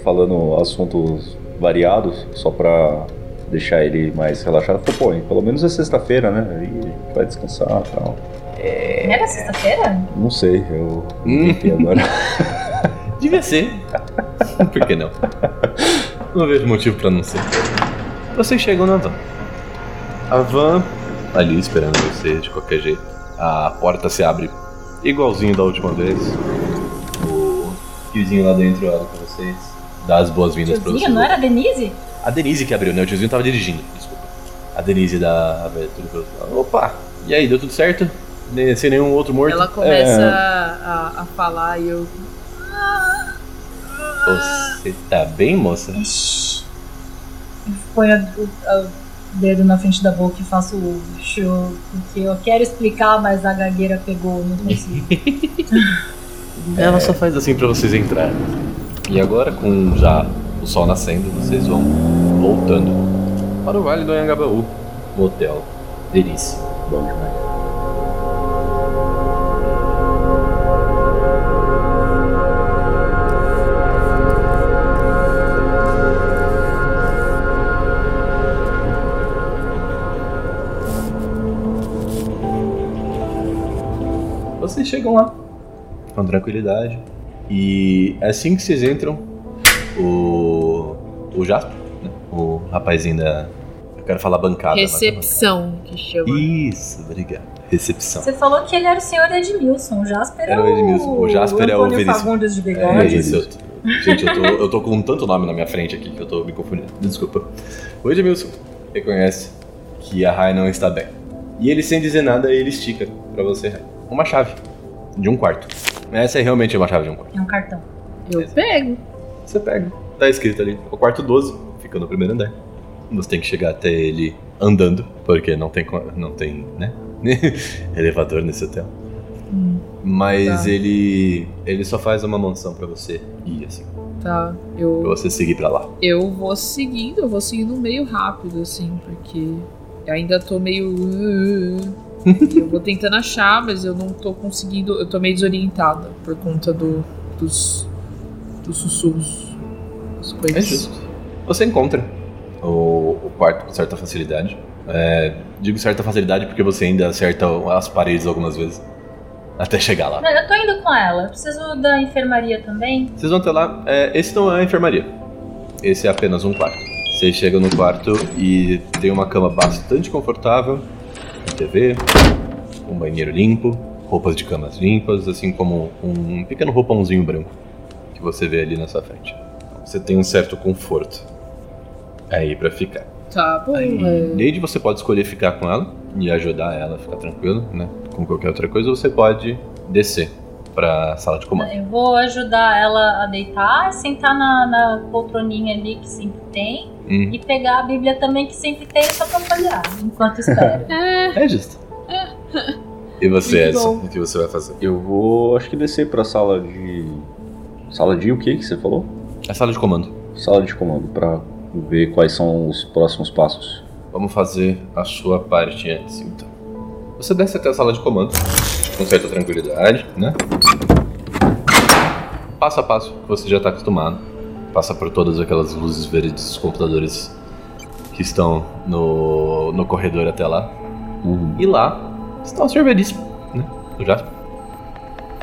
falando assuntos variados, só pra deixar ele mais relaxado. Pô, pô, pelo menos é sexta-feira, né? Aí a gente vai descansar e tal. Não era sexta-feira? Não sei, eu Hum. inventei agora. Devia ser. Por que não? Não vejo motivo pra não ser. Vocês chegam na van. A van ali esperando vocês de qualquer jeito. A porta se abre igualzinho da última vez. O tiozinho lá dentro olha pra vocês. Dá as boas-vindas pra vocês. não era a Denise? A Denise que abriu, né? O tiozinho tava dirigindo, desculpa. A Denise da abertura falou: Opa, e aí, deu tudo certo? Ne- Sem nenhum outro morto? Ela começa É. a, a falar e eu. Você tá bem, moça? Ixi. Eu ponho a- o, dedo na frente da boca e faço o show, porque eu quero explicar, mas a gagueira pegou, não consigo. Ela só faz assim pra vocês entrarem. E agora, com já o sol nascendo, vocês vão voltando para o Vale do Anhangabaú, no hotel Delícia. Bom demais. Vocês chegam lá com tranquilidade. E assim que vocês entram, o. O Jasper, né? o rapazinho da. Eu quero falar bancada. é Recepção, que chama. Isso, obrigado. Recepção. Você falou que ele era o senhor Edmilson, o Jasper Era o Edmilson. O Jasper é o Veríssimo. De É bigode. isso. eu tô- Gente, eu tô, eu tô com tanto nome na minha frente aqui que eu tô me confundindo. Desculpa. O Edmilson reconhece que a Rai não está bem. E ele, sem dizer nada, ele estica pra você, Rai, uma chave de um quarto. Essa é realmente uma chave de um quarto. É um cartão. Eu pego. Você pega. Tá escrito ali. O quarto 12, fica no primeiro andar. Você tem que chegar até ele andando, porque não tem, não tem né? elevador nesse hotel. Hum, Mas Tá. ele ele só faz uma mansão pra você ir assim, tá. pra Eu, você seguir pra lá. eu vou seguindo, eu vou seguindo meio rápido, assim, porque eu ainda tô meio. eu vou tentando achar, mas eu não tô conseguindo. Eu tô meio desorientada por conta do, dos, dos sussurros. É justo. Você encontra o, o quarto com certa facilidade. É, digo certa facilidade porque você ainda acerta as paredes algumas vezes. Até chegar lá. Não, eu tô indo com ela. Preciso da enfermaria também. Vocês vão ter lá. é, esse não é a enfermaria. Esse é apenas um quarto. Vocês chegam no quarto e tem uma cama bastante confortável, TV, um banheiro limpo, roupas de camas limpas, assim como um pequeno roupãozinho branco que você vê ali na sua frente. Você tem um certo conforto aí pra ficar. Tá bom. Aí, é. Lady, você pode escolher ficar com ela e ajudar ela a ficar tranquilo, né? Como qualquer outra coisa, ou você pode descer pra sala de comando. Eu vou ajudar ela a deitar, sentar na, na poltroninha ali que sempre tem. Hum, E pegar a Bíblia também que sempre tem só pra folhear, enquanto espera. é justo. E você, Muito Edson, bom. o que você vai fazer? Eu vou, acho que descer pra sala de. Sala de o que que você falou? A sala de comando. Sala de comando, pra ver quais são os próximos passos. Vamos fazer a sua parte antes, então. Você desce até a sala de comando, com certa tranquilidade, né? Passo a passo, você já está acostumado. Passa por todas aquelas luzes verdes dos computadores que estão no, no corredor até lá. Uhum. E lá está o. Veríssimo, né? O Jasper.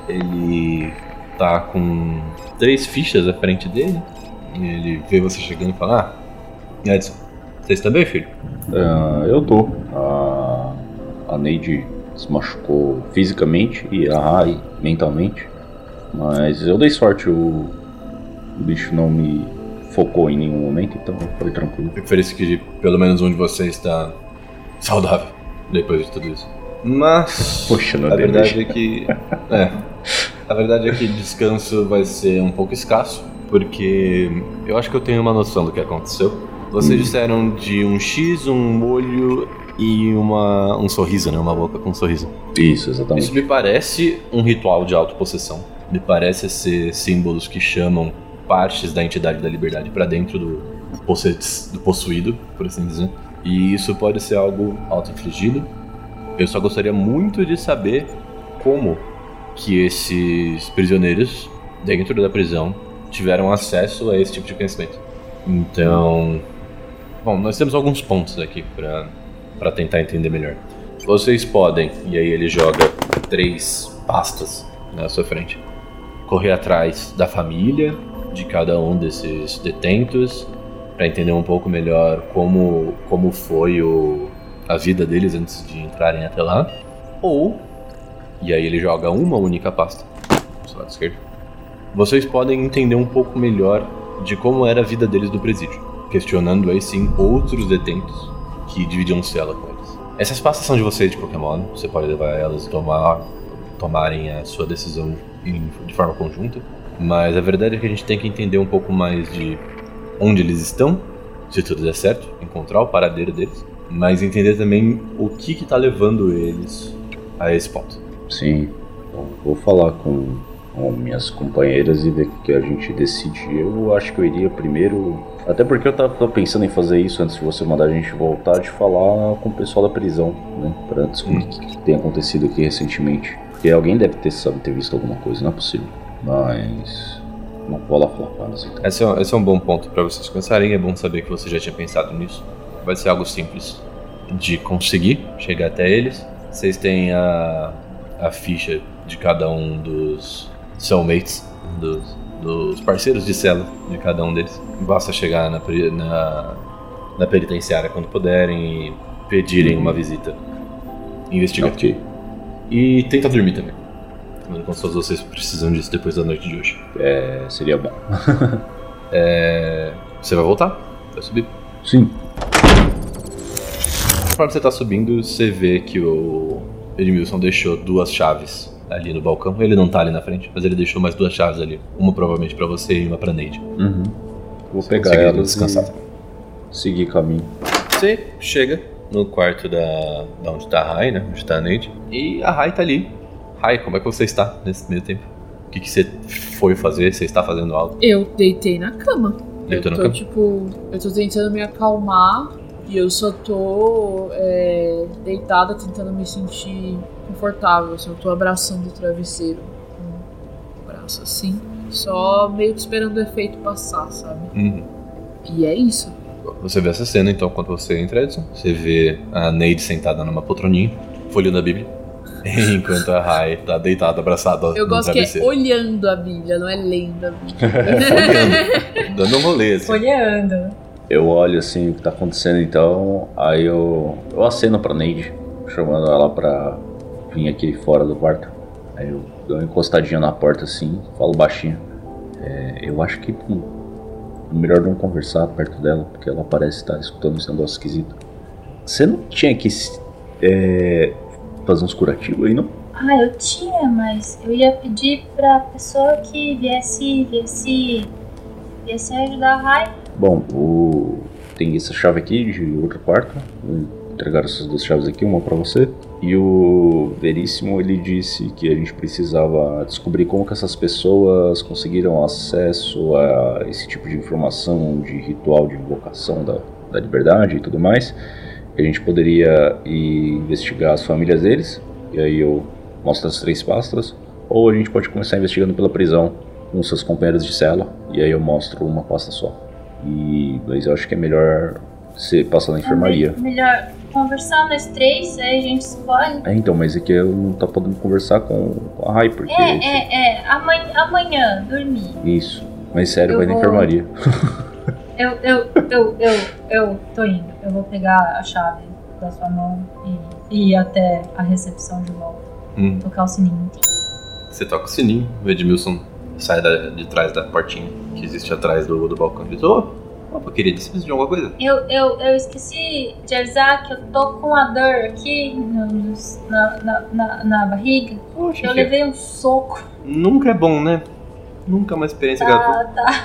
Ele tá com três fichas à frente dele. E ele vê você chegando e fala: Ah, Edson, você está bem, filho? Ah, eu tô. A, a Neide se machucou fisicamente e a Rai mentalmente. Mas eu dei sorte, o, o bicho não me focou em nenhum momento, então foi tranquilo. Fico feliz que pelo menos um de vocês está saudável depois de tudo isso. Mas. Poxa, não a deu verdade é que. É. A verdade é que descanso vai ser um pouco escasso, porque eu acho que eu tenho uma noção do que aconteceu. Vocês Hum. disseram de um X, um olho e uma, um sorriso, né? Uma boca com um sorriso. Isso, exatamente. Isso me parece um ritual de autopossessão. Me parece ser símbolos que chamam partes da entidade da liberdade para dentro do, do possuído, por assim dizer. E isso pode ser algo auto-infligido. Eu só gostaria muito de saber como que esses prisioneiros dentro da prisão tiveram acesso a esse tipo de conhecimento. Então, bom, nós temos alguns pontos aqui para para tentar entender melhor. Vocês podem, e aí ele joga três pastas na sua frente, correr atrás da família de cada um desses detentos para entender um pouco melhor como como foi o, a vida deles antes de entrarem até lá, ou e aí ele joga uma única pasta do lado esquerdo. Vocês podem entender um pouco melhor de como era a vida deles do presídio, questionando aí sim outros detentos que dividiam cela com eles. Essas pastas são de vocês de modo, você pode levar elas e tomar, tomarem a sua decisão em- de forma conjunta, mas a verdade é que a gente tem que entender um pouco mais de onde eles estão, se tudo der certo, encontrar o paradeiro deles, mas entender também o que está levando eles a esse ponto. Sim. Bom, vou falar com, com minhas companheiras e ver o que a gente decide. Eu acho que eu iria primeiro. Até porque eu tava pensando em fazer isso antes de você mandar a gente voltar, de falar com o pessoal da prisão, né? Pra descobrir o que, que tem acontecido aqui recentemente. Porque alguém deve ter, sabe, ter visto alguma coisa, não é possível. Mas. Não vou lá falar com elas então. Esse é, esse é um bom ponto para vocês começarem. É bom saber que você já tinha pensado nisso. Vai ser algo simples de conseguir chegar até eles. Vocês têm a, a ficha de cada um dos cellmates, dos, dos parceiros de cela de cada um deles. Basta chegar na, na, na penitenciária quando puderem e pedirem uma visita investigativa. Ok. E tenta dormir também. De contas, vocês precisam disso depois da noite de hoje. É, seria bom. É, Você vai voltar? Vai subir. Sim. Conforme você tá subindo, você vê que o Edmilson deixou duas chaves ali no balcão. Ele não tá ali na frente, mas ele deixou mais duas chaves ali. Uma provavelmente pra você e uma pra Neide. Uhum. Vou Você pegar consegue elas descansar. e seguir caminho. Você chega no quarto da, da onde tá a Rai, né? Onde tá a Neide. E a Rai tá ali. Rai, como é que você está nesse meio tempo? O que, que você foi fazer? Você está fazendo algo? Eu deitei na cama. Deitou eu na cama? tipo, eu tô tentando me acalmar E eu só tô é, deitada tentando me sentir confortável. Assim, eu tô abraçando o travesseiro com o braço assim. Só meio que esperando o efeito passar, sabe? Uhum. E é isso. Você vê essa cena, então, quando você entra, Edson. Você vê a Neide sentada numa poltroninha, folhando a Bíblia. Enquanto a Rai tá deitada, abraçada Eu gosto que é olhando a Bíblia, não é lendo a Bíblia. Folheando, dando um rolê, assim. Folheando. Eu olho assim o que tá acontecendo então, aí eu, eu aceno pra Neide, chamando ela pra vir aqui fora do quarto. Aí eu dou uma encostadinha na porta assim, falo baixinho. É, eu acho que hum, é melhor não conversar perto dela, porque ela parece estar escutando esse negócio esquisito. Você não tinha que é, fazer uns curativos aí, não? Ah, eu tinha, mas eu ia pedir pra pessoa que viesse, viesse, viesse ajudar a Rai. Bom, o... tem essa chave aqui de outro quarto. Vou entregar essas duas chaves aqui, uma pra você. E o Veríssimo ele disse que a gente precisava descobrir como que essas pessoas conseguiram acesso a esse tipo de informação de ritual de invocação da, da liberdade e tudo mais. A gente poderia ir investigar as famílias deles. E aí eu mostro as três pastas. Ou a gente pode começar investigando pela prisão com seus companheiros de cela. E aí eu mostro uma pasta só. E mas eu acho que é melhor você passar na enfermaria. É melhor conversar nós três, aí a gente escolhe. É, então, mas é que eu não tá podendo conversar com, a Rai, porque. É, é, é. Amanhã, amanhã dormir. Isso. Mas sério, Eu vai na vou- enfermaria. Eu, eu, eu, eu, eu tô indo. Eu vou pegar a chave da sua mão e, e ir até a recepção de volta. Hum. Tocar o sininho. Você toca o sininho, o Edmilson sai da- de trás da portinha que existe atrás do, do balcão e diz: Ô, opa, querido, você precisa de alguma coisa? Eu, eu, eu esqueci de avisar que eu tô com a dor aqui no- na, na, na, na barriga. Poxa, Eu levei um soco. nunca é bom, né? Nunca é uma experiência gratuita. Tá, tá.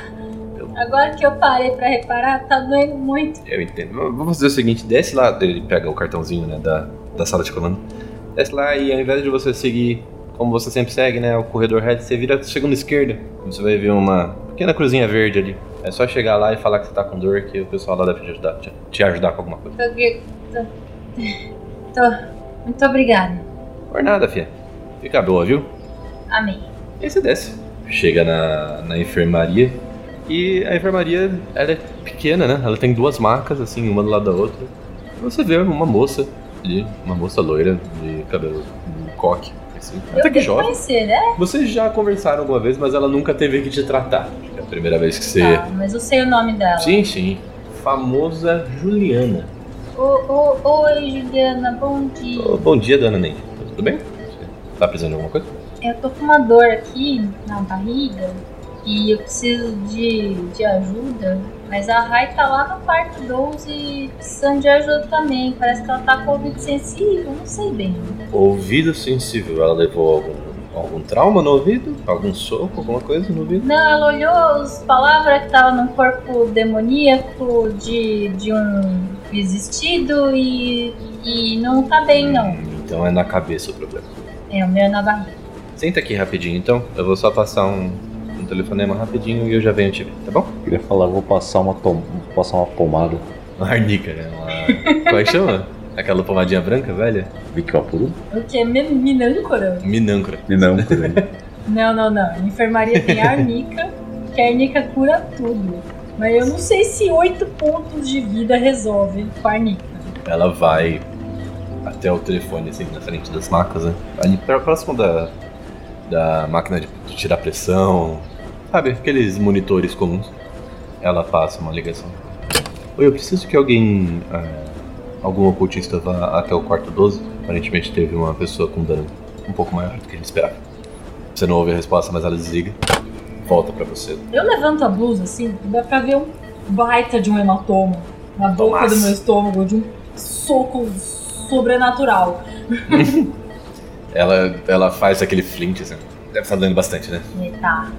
Agora que eu parei pra reparar, tá doendo muito. Eu entendo. Vamos fazer o seguinte: desce lá, ele pega o cartãozinho né, da, da sala de comando. Desce lá e ao invés de você seguir como você sempre segue, né? O corredor reto, você vira chegando à esquerda. Você vai ver uma pequena cruzinha verde ali. É só chegar lá e falar que você tá com dor que o pessoal lá deve te ajudar, te, te ajudar com alguma coisa. Tô, tô, tô- Muito obrigada. Por nada, fia. Fica boa, viu? Amém. E aí você desce. Chega na, na enfermaria. E a enfermaria, ela é pequena, né? Ela tem duas macas, assim, uma do lado da outra. E você vê uma moça ali, uma moça loira, de cabelo de coque, assim. Até que jovem. conhecer, né? Vocês já conversaram alguma vez, mas ela nunca teve que te tratar. É a primeira vez que você... Tá, mas eu sei o nome dela. Sim, sim. Famosa Juliana. Ô, ô, oi, Juliana, bom dia. Ô, bom dia, dona Neide. Tudo bem? Você tá precisando de alguma coisa? Eu tô com uma dor aqui na barriga e eu preciso de, de ajuda. Mas a Rai tá lá no quarto 12 precisando de ajuda também. Parece que ela tá com ouvido sensível, não sei bem. Ouvido sensível. Ela levou algum, algum trauma no ouvido? Algum soco, alguma coisa no ouvido? Não, ela olhou as palavras que tava num corpo demoníaco de, de um existido e, e não tá bem, não. Hum, Então é na cabeça o problema. É, o meu é na barriga. Senta aqui rapidinho então. Eu vou só passar um telefonema rapidinho e eu já venho te ver, tá bom? Queria falar, vou passar uma, tom... vou passar uma pomada. Uma arnica, né? Uma... Como é que chama? Aquela pomadinha branca, velha? Vic Vapuru? O que? Mi- Minâncora? Minâncora. Não. Não, não, não. Em enfermaria tem arnica, que a arnica cura tudo. Mas eu não sei se oito pontos de vida resolve com a arnica. Ela vai até o telefone, assim, na frente das macas, né? Ali próximo da, da máquina de tirar pressão. Sabe, aqueles monitores comuns. Ela passa uma ligação. Oi, eu preciso que alguém. ah, algum ocultista vá até o quarto 12. Aparentemente teve uma pessoa com dano um pouco maior do que a gente esperava. Você não ouve a resposta, mas ela desliga. Volta pra você. Eu levanto a blusa assim, dá pra ver um baita de um hematoma na boca Nossa. do meu estômago, de um soco sobrenatural. Ela, ela faz aquele flint, assim. Deve estar dando bastante, né? Eita.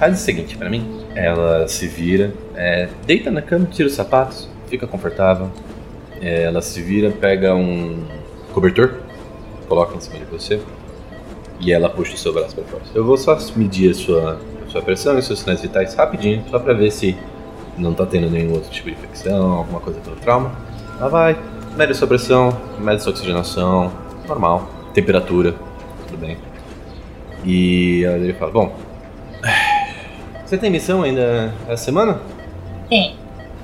Faz o seguinte pra mim. Ela se vira, é, deita na cama, tira os sapatos, fica confortável. É, ela se vira, pega um cobertor, coloca em cima de você e ela puxa o seu braço pra fora. Eu vou só medir a sua, a sua pressão e seus sinais vitais rapidinho, só pra ver se não tá tendo nenhum outro tipo de infecção, alguma coisa pelo trauma. Ela vai, mede sua pressão, mede sua oxigenação, normal, temperatura, tudo bem. E ele fala, bom, você tem missão ainda essa semana? Tem.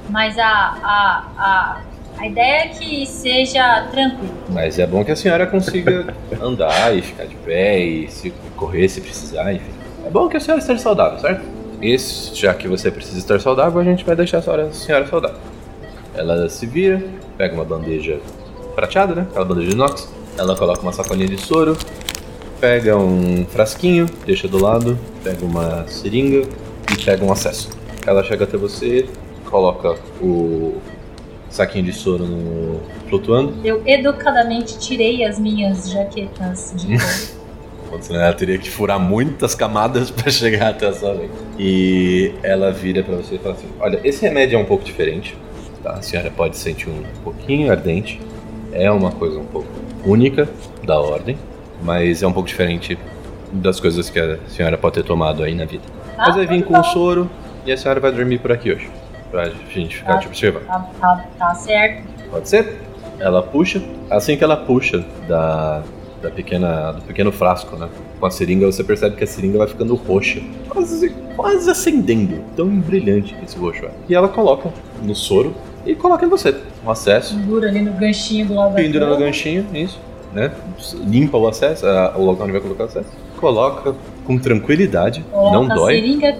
Mas a, a, a, a ideia é que seja tranquilo. Mas é bom que a senhora consiga andar e ficar de pé e se correr se precisar, enfim. É bom que a senhora esteja saudável, certo? Esse, já que você precisa estar saudável, a gente vai deixar a senhora, a senhora saudável. Ela se vira, pega uma bandeja prateada, né? Aquela bandeja de inox. Ela coloca uma sacolinha de soro, pega um frasquinho, deixa do lado, pega uma seringa e pega um acesso. Ela chega até você, coloca o saquinho de soro no flutuando. Eu educadamente tirei as minhas jaquetas de ela teria que furar muitas camadas para chegar até a sua vez. E ela vira para você e fala assim: Olha, esse remédio é um pouco diferente. Tá? A senhora pode sentir um pouquinho ardente. É uma coisa um pouco única da ordem, mas é um pouco diferente das coisas que a senhora pode ter tomado aí na vida. Ah, mas vai vir com o soro e a senhora vai dormir por aqui hoje. Pra gente ficar Ah. te observando. Tá, tá, tá certo. Pode ser? Ela puxa. Assim que ela puxa da, da pequena, do pequeno frasco, né? Com a seringa, você percebe que a seringa vai ficando roxa. Quase, quase acendendo. Tão brilhante que esse roxo é. E ela coloca no soro e coloca em você. Um acesso. Pendura ali no ganchinho do lado da Pendura no cama. ganchinho, isso. Né? Limpa o acesso, a- o local onde vai colocar o acesso. Coloca com tranquilidade. Coloca não a dói. seringa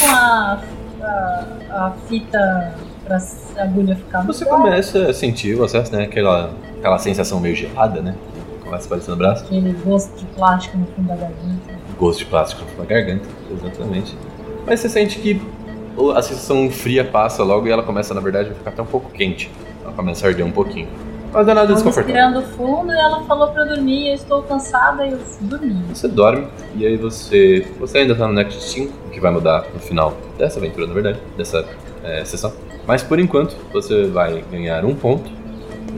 com a, a, a fita pra agulha ficar no Você começa a sentir o acesso, né? Aquela, aquela sensação meio gelada, né? Começa a aparecer no braço. Aquele gosto de plástico no fundo da garganta. gosto de plástico na garganta, exatamente. Mas você sente que a sensação fria passa logo e ela começa, na verdade, a ficar até um pouco quente. Ela começa a arder um pouquinho. Mas não é nada desconfortável. respirando fundo e ela falou pra eu dormir. Eu estou cansada e eu dormi. Você dorme e aí você. Você ainda tá no Next 5, o que vai mudar no final dessa aventura, na verdade, dessa é, sessão. Mas por enquanto, você vai ganhar um ponto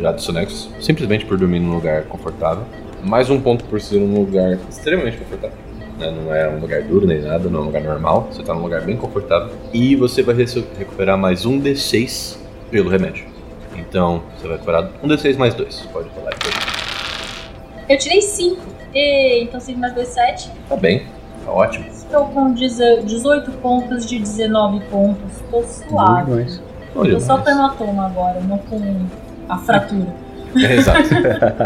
já do seu Nexus, simplesmente por dormir num lugar confortável. Mais um ponto por ser um lugar extremamente confortável. né? Não é um lugar duro nem nada, não é um lugar normal. Você tá num lugar bem confortável. E você vai recuperar mais um D6 pelo remédio. Então, você vai recuperar um D6 mais dois. Pode rolar aí. Eu tirei 5. Então 5 mais 2, 7. Tá bem, tá ótimo. Estou com 18 pontos de 19 pontos. Estou suave. demais. Tô só com hematoma agora, não com a fratura. É, exato.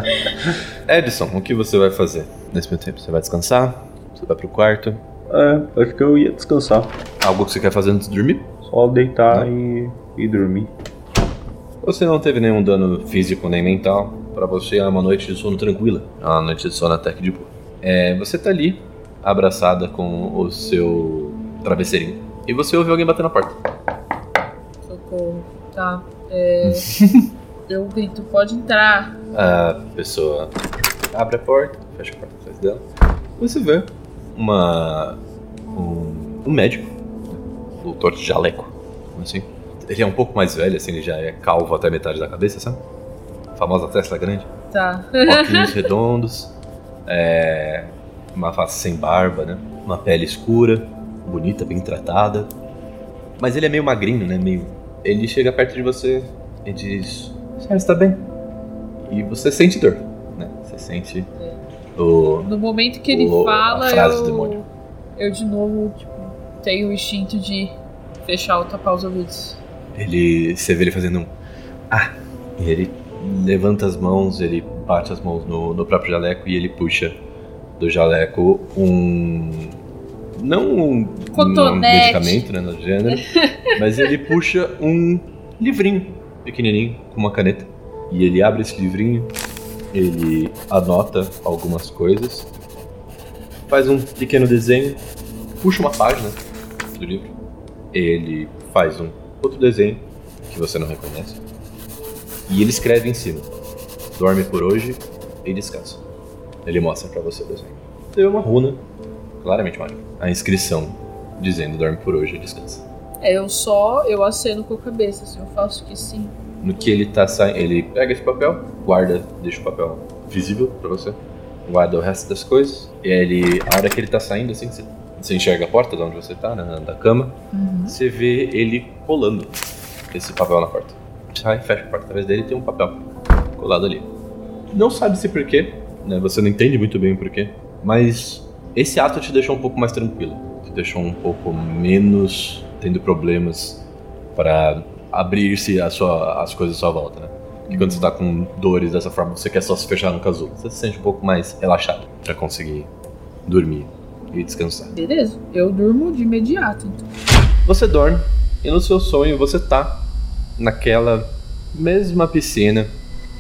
Edson, o que você vai fazer nesse meio tempo? Você vai descansar? Você vai pro quarto? É, acho que eu ia descansar. Algo que você quer fazer antes de dormir? Só deitar e, e dormir. Você não teve nenhum dano físico nem mental. Pra você é uma noite de sono tranquila. É uma noite de sono até que de boa. É, você tá ali, abraçada com o seu travesseirinho. E você ouve alguém bater na porta. Socorro. Tá. É... eu grito, pode entrar. A pessoa abre a porta, fecha a porta atrás dela. Você vê uma. um, um médico, doutor de jaleco, assim. Ele é um pouco mais velho, assim, ele já é calvo até metade da cabeça, sabe? A famosa testa grande. Tá. Óculos redondos, é, uma face sem barba, né? Uma pele escura, bonita, bem tratada. Mas ele é meio magrinho, né? Meio. Ele chega perto de você e diz: A senhora está bem? E você sente dor, né? Você sente o. No momento que ele O- a fala, frase eu, do demônio. eu de novo, tipo, tenho o instinto de fechar ou tapar os ouvidos. Ele. Você vê ele fazendo um. Ah! E ele levanta as mãos, ele bate as mãos no, no próprio jaleco e ele puxa do jaleco um. Não um, um medicamento, né? No gênero. mas ele puxa um livrinho pequenininho com uma caneta. E ele abre esse livrinho, ele anota algumas coisas, faz um pequeno desenho, puxa uma página do livro. Ele faz um outro desenho que você não reconhece. E ele escreve em cima: Dorme por hoje e descansa. Ele mostra pra você o desenho. Tem uma runa, claramente mágica. A inscrição dizendo: Dorme por hoje e descansa. É, eu só, eu aceno com a cabeça, assim, eu faço que sim. No que ele tá saindo, ele pega esse papel, guarda, deixa o papel visível pra você, guarda o resto das coisas. E ele, a hora que ele tá saindo, assim, você, você enxerga a porta de onde você tá, né, da cama, você vê ele colando esse papel na porta. sai, fecha a porta atrás dele e tem um papel colado ali. Não sabe se porquê, né? Você não entende muito bem o porquê, mas esse ato te deixou um pouco mais tranquilo. Te deixou um pouco menos tendo problemas para abrir-se as coisas à sua volta, né? E quando você tá com dores dessa forma, você quer só se fechar no casulo. Você se sente um pouco mais relaxado para conseguir dormir e descansar. Beleza, eu durmo de imediato, então. Você dorme e no seu sonho você tá naquela mesma piscina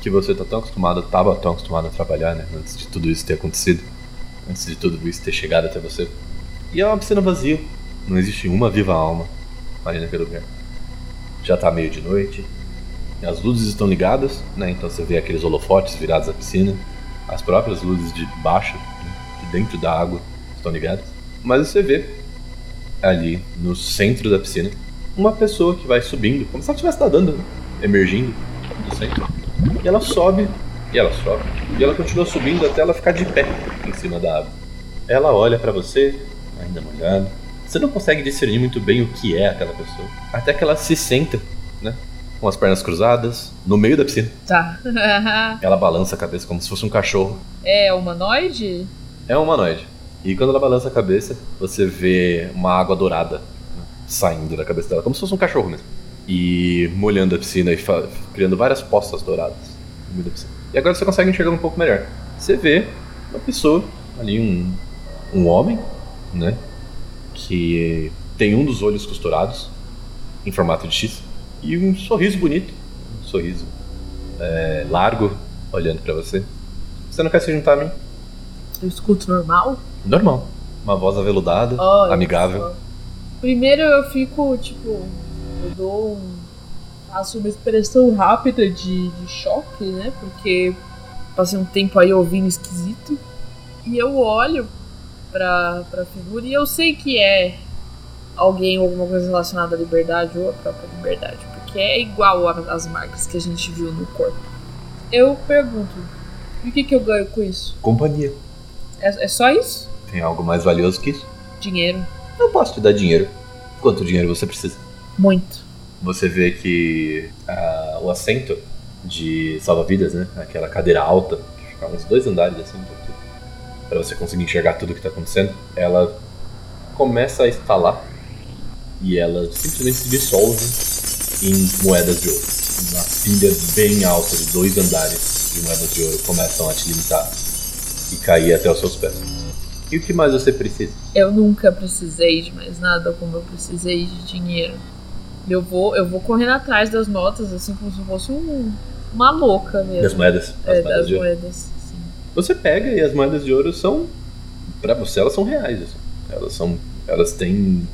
que você tá tão acostumado, tava tão acostumado a trabalhar, né? Antes de tudo isso ter acontecido. Antes de tudo isso ter chegado até você. E é uma piscina vazia. Não existe uma viva alma ali naquele lugar. Já tá meio de noite. As luzes estão ligadas, né? Então você vê aqueles holofotes virados à piscina. As próprias luzes de baixo, né? de dentro da água, estão ligadas. Mas você vê ali no centro da piscina uma pessoa que vai subindo, como se ela estivesse nadando, né? emergindo do centro. E ela sobe, e ela sobe, e ela continua subindo até ela ficar de pé em cima da água. Ela olha pra você, ainda molhada. Você não consegue discernir muito bem o que é aquela pessoa. Até que ela se senta, né? Com as pernas cruzadas, no meio da piscina. Tá. Ela balança a cabeça como se fosse um cachorro. é humanoide? É um humanoide. E quando ela balança a cabeça, você vê uma água dourada né, saindo da cabeça dela, como se fosse um cachorro mesmo. E molhando a piscina e criando várias poças douradas no meio da piscina. E agora você consegue enxergar um pouco melhor. Você vê uma pessoa, ali um, um homem, né? Que tem um dos olhos costurados, em formato de X, e um sorriso bonito. Um sorriso é, largo, olhando pra você. Você não quer se juntar a mim? Eu escuto normal? Normal. Uma voz aveludada, Olha amigável. só. Primeiro eu fico, tipo, eu dou um. Faço uma expressão rápida de, de choque, né? Porque passei um tempo aí ouvindo esquisito. E eu olho pra, pra figura e eu sei que é alguém ou alguma coisa relacionada à liberdade ou à própria liberdade. Porque é igual a- às marcas que a gente viu no corpo. Eu pergunto, e o que, que eu ganho com isso? Companhia. É, é só isso? Tem algo mais valioso que isso? Dinheiro? Eu posso te dar dinheiro. Quanto dinheiro você precisa? Muito. Você vê que ah, o assento de salva-vidas, né? Aquela cadeira alta, que fica uns dois andares assim, para você conseguir enxergar tudo que tá acontecendo, ela começa a estalar e ela simplesmente se dissolve em moedas de ouro. Uma pilha bem alta de dois andares de moedas de ouro começam a te limitar e cair até os seus pés. E o que mais você precisa? Eu nunca precisei de mais nada como eu precisei de dinheiro. Eu vou, eu vou correndo atrás das notas, assim como se fosse um, uma louca mesmo. Das moedas? É, As moedas das moedas, sim. Você pega e as moedas de ouro são. Pra você, elas são reais. assim. Elas são. Elas têm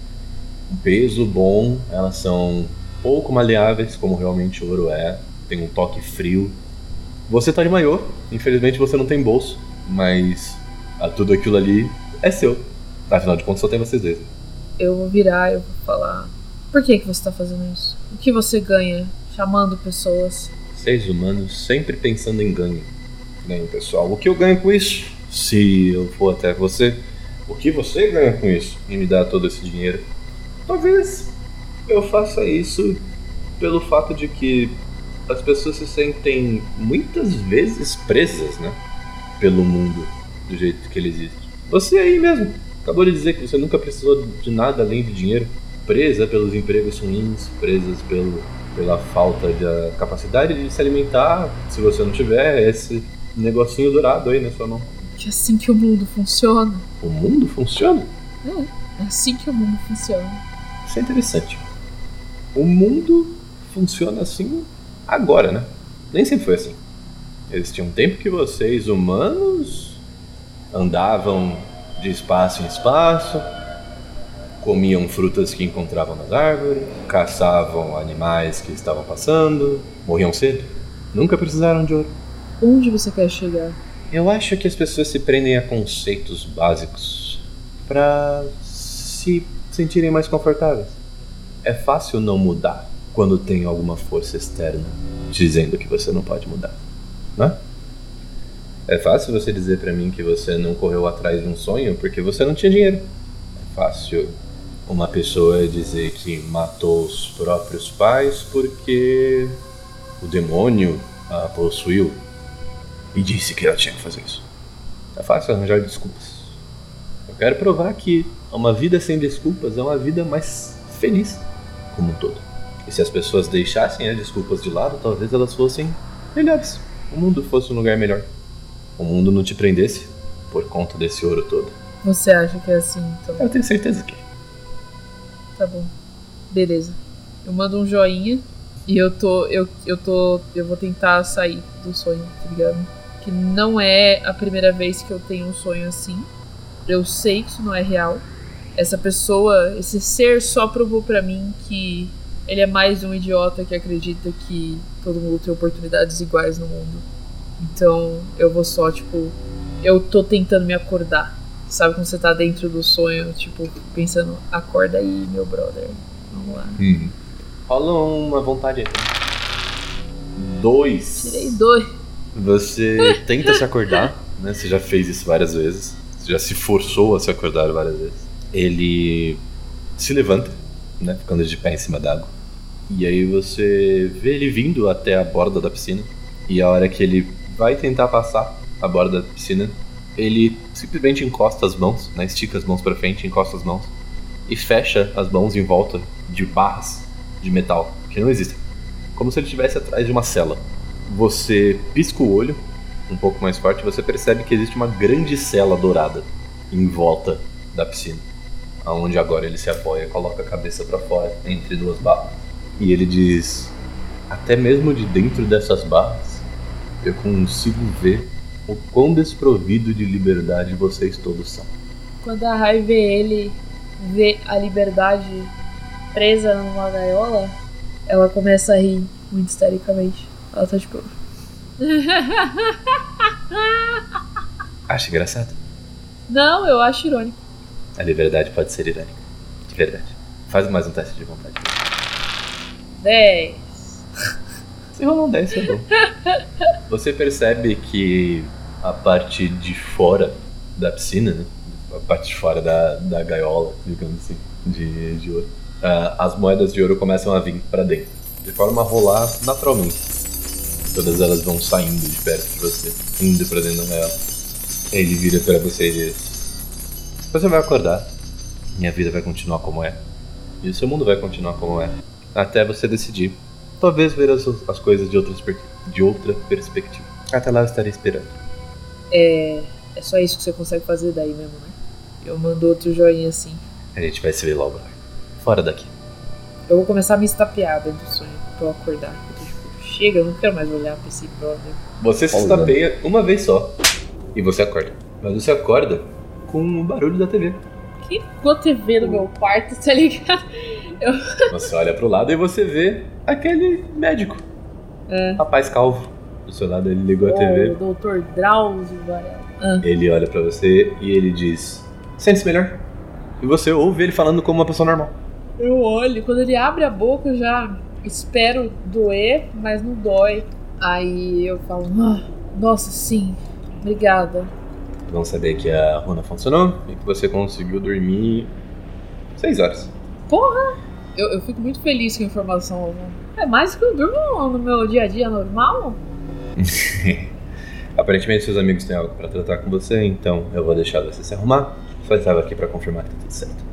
um peso bom, elas são pouco maleáveis, como realmente o ouro é. Tem um toque frio. Você tá de maiô, infelizmente você não tem bolso, mas tudo aquilo ali é seu. Afinal de contas, só tem vocês dois. Eu vou virar e eu vou falar. Por que, que você tá fazendo isso? O que você ganha chamando pessoas? Seres humanos sempre pensando em ganho. Ganho pessoal. O que eu ganho com isso? Se eu for até você, o que você ganha com isso? E me dar todo esse dinheiro? Talvez eu faça isso pelo fato de que as pessoas se sentem muitas vezes presas, né? Pelo mundo do jeito que ele existe. Você aí mesmo acabou de dizer que você nunca precisou de nada além de dinheiro. Presa pelos empregos ruins, presas pelo, pela falta de ah, capacidade de se alimentar. Se você não tiver esse negocinho dourado aí na sua mão. Que é assim que o mundo funciona. O mundo funciona? É assim que o mundo funciona. Isso é interessante. O mundo funciona assim agora, né? Nem sempre foi assim. Existia um tempo que vocês, humanos, andavam de espaço em espaço, comiam frutas que encontravam nas árvores, caçavam animais que estavam passando, morriam cedo. Nunca precisaram de ouro. Onde você quer chegar? Eu acho que as pessoas se prendem a conceitos básicos para se sentirem mais confortáveis. É fácil não mudar quando tem alguma força externa dizendo que você não pode mudar, né? É fácil você dizer pra mim que você não correu atrás de um sonho porque você não tinha dinheiro. É fácil uma pessoa dizer que matou os próprios pais porque o demônio a possuiu e disse que ela tinha que fazer isso. É fácil arranjar desculpas. Eu quero provar que uma vida sem desculpas é uma vida mais feliz como um todo. E se as pessoas deixassem as desculpas de lado, talvez elas fossem melhores. O mundo fosse um lugar melhor. O mundo não te prendesse por conta desse ouro todo. Você acha que é assim, então? Eu tenho certeza que. Tá bom. Beleza. Eu mando um joinha e eu tô. Eu, eu tô. Eu vou tentar sair do sonho, tá ligado? Que não é a primeira vez que eu tenho um sonho assim. Eu sei que isso não é real. Essa pessoa, esse ser só provou pra mim que ele é mais um idiota que acredita que todo mundo tem oportunidades iguais no mundo. Então eu vou só, tipo. Eu tô tentando me acordar. Sabe quando você tá dentro do sonho, tipo, pensando, acorda aí, meu brother. Vamos lá. Uhum. Rola uma vontade aí. Dois. Tirei dois. Você tenta se acordar, né? Você já fez isso várias vezes. Você já se forçou a se acordar várias vezes. Ele se levanta, né? Ficando de pé em cima d'água. E aí você vê ele vindo até a borda da piscina. E a hora que ele vai tentar passar a borda da piscina, ele simplesmente encosta as mãos, né? Estica as mãos para frente, encosta as mãos e fecha as mãos em volta de barras de metal que não existem. Como se ele estivesse atrás de uma cela. Você pisca o olho um pouco mais forte você percebe que existe uma grande cela dourada em volta da piscina. Aonde agora ele se apoia, coloca a cabeça para fora entre duas barras. E ele diz: Até mesmo de dentro dessas barras, eu consigo ver o quão desprovido de liberdade vocês todos são. Quando a Rai vê ele, vê a liberdade presa numa gaiola, ela começa a rir muito histericamente. Ela tá tipo. Acha engraçado? Não, eu acho irônico. A liberdade pode ser irônica. De verdade. Faz mais um teste de vontade. 10. Um 10, é bom. Você percebe que a parte de fora da piscina, né? a parte de fora da, da gaiola, digamos assim, de, de ouro, ah, as moedas de ouro começam a vir para dentro, de forma a rolar naturalmente. Todas elas vão saindo de perto de você, indo para dentro da gaiola. Ele vira para você e diz: Você vai acordar, minha vida vai continuar como é, e o seu mundo vai continuar como é, até você decidir talvez ver as, as coisas de, outras, per- de outra perspectiva. Até lá eu estarei esperando. É. É só isso que você consegue fazer daí mesmo, né? Eu mando outro joinha assim. A gente vai se ver logo. Fora daqui. Eu vou começar a me estapear dentro do sonho pra eu acordar. Eu tô tipo, chega, eu não quero mais olhar pra esse brother. Você se estapeia uma vez só. E você acorda. Mas você acorda com o barulho da TV. Quem ligou a TV no meu quarto, tá ligado? Você olha pro lado e você vê aquele médico. É. Rapaz calvo. Do seu lado ele ligou a O TV. Dr. Drauzio Varela. Ah, Ele olha pra você e ele diz: Sente-se melhor. E você ouve ele falando como uma pessoa normal. eu olho, quando ele abre a boca, eu já espero doer, mas não dói. Aí eu falo, ah, nossa, sim, obrigada. Vão saber que a runa funcionou e que você conseguiu dormir 6 horas. Porra! Eu, eu fico muito feliz com a informação. É mais que eu durmo no meu dia a dia normal. Aparentemente seus amigos têm algo pra tratar com você, então eu vou deixar você se arrumar. Só estava aqui pra confirmar que tá tudo certo.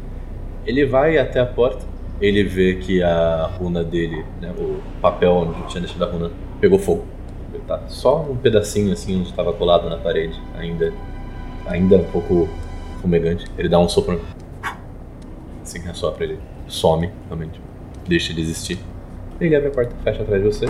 Ele vai até a porta, ele vê que a runa dele, né, o papel onde tinha deixado a runa, pegou fogo. Tá só um pedacinho assim onde estava colado na parede, ainda ainda um pouco fumegante. Ele dá um sopro, assim assopra ele, some realmente, deixa de existir. Ele abre a porta, fecha atrás de você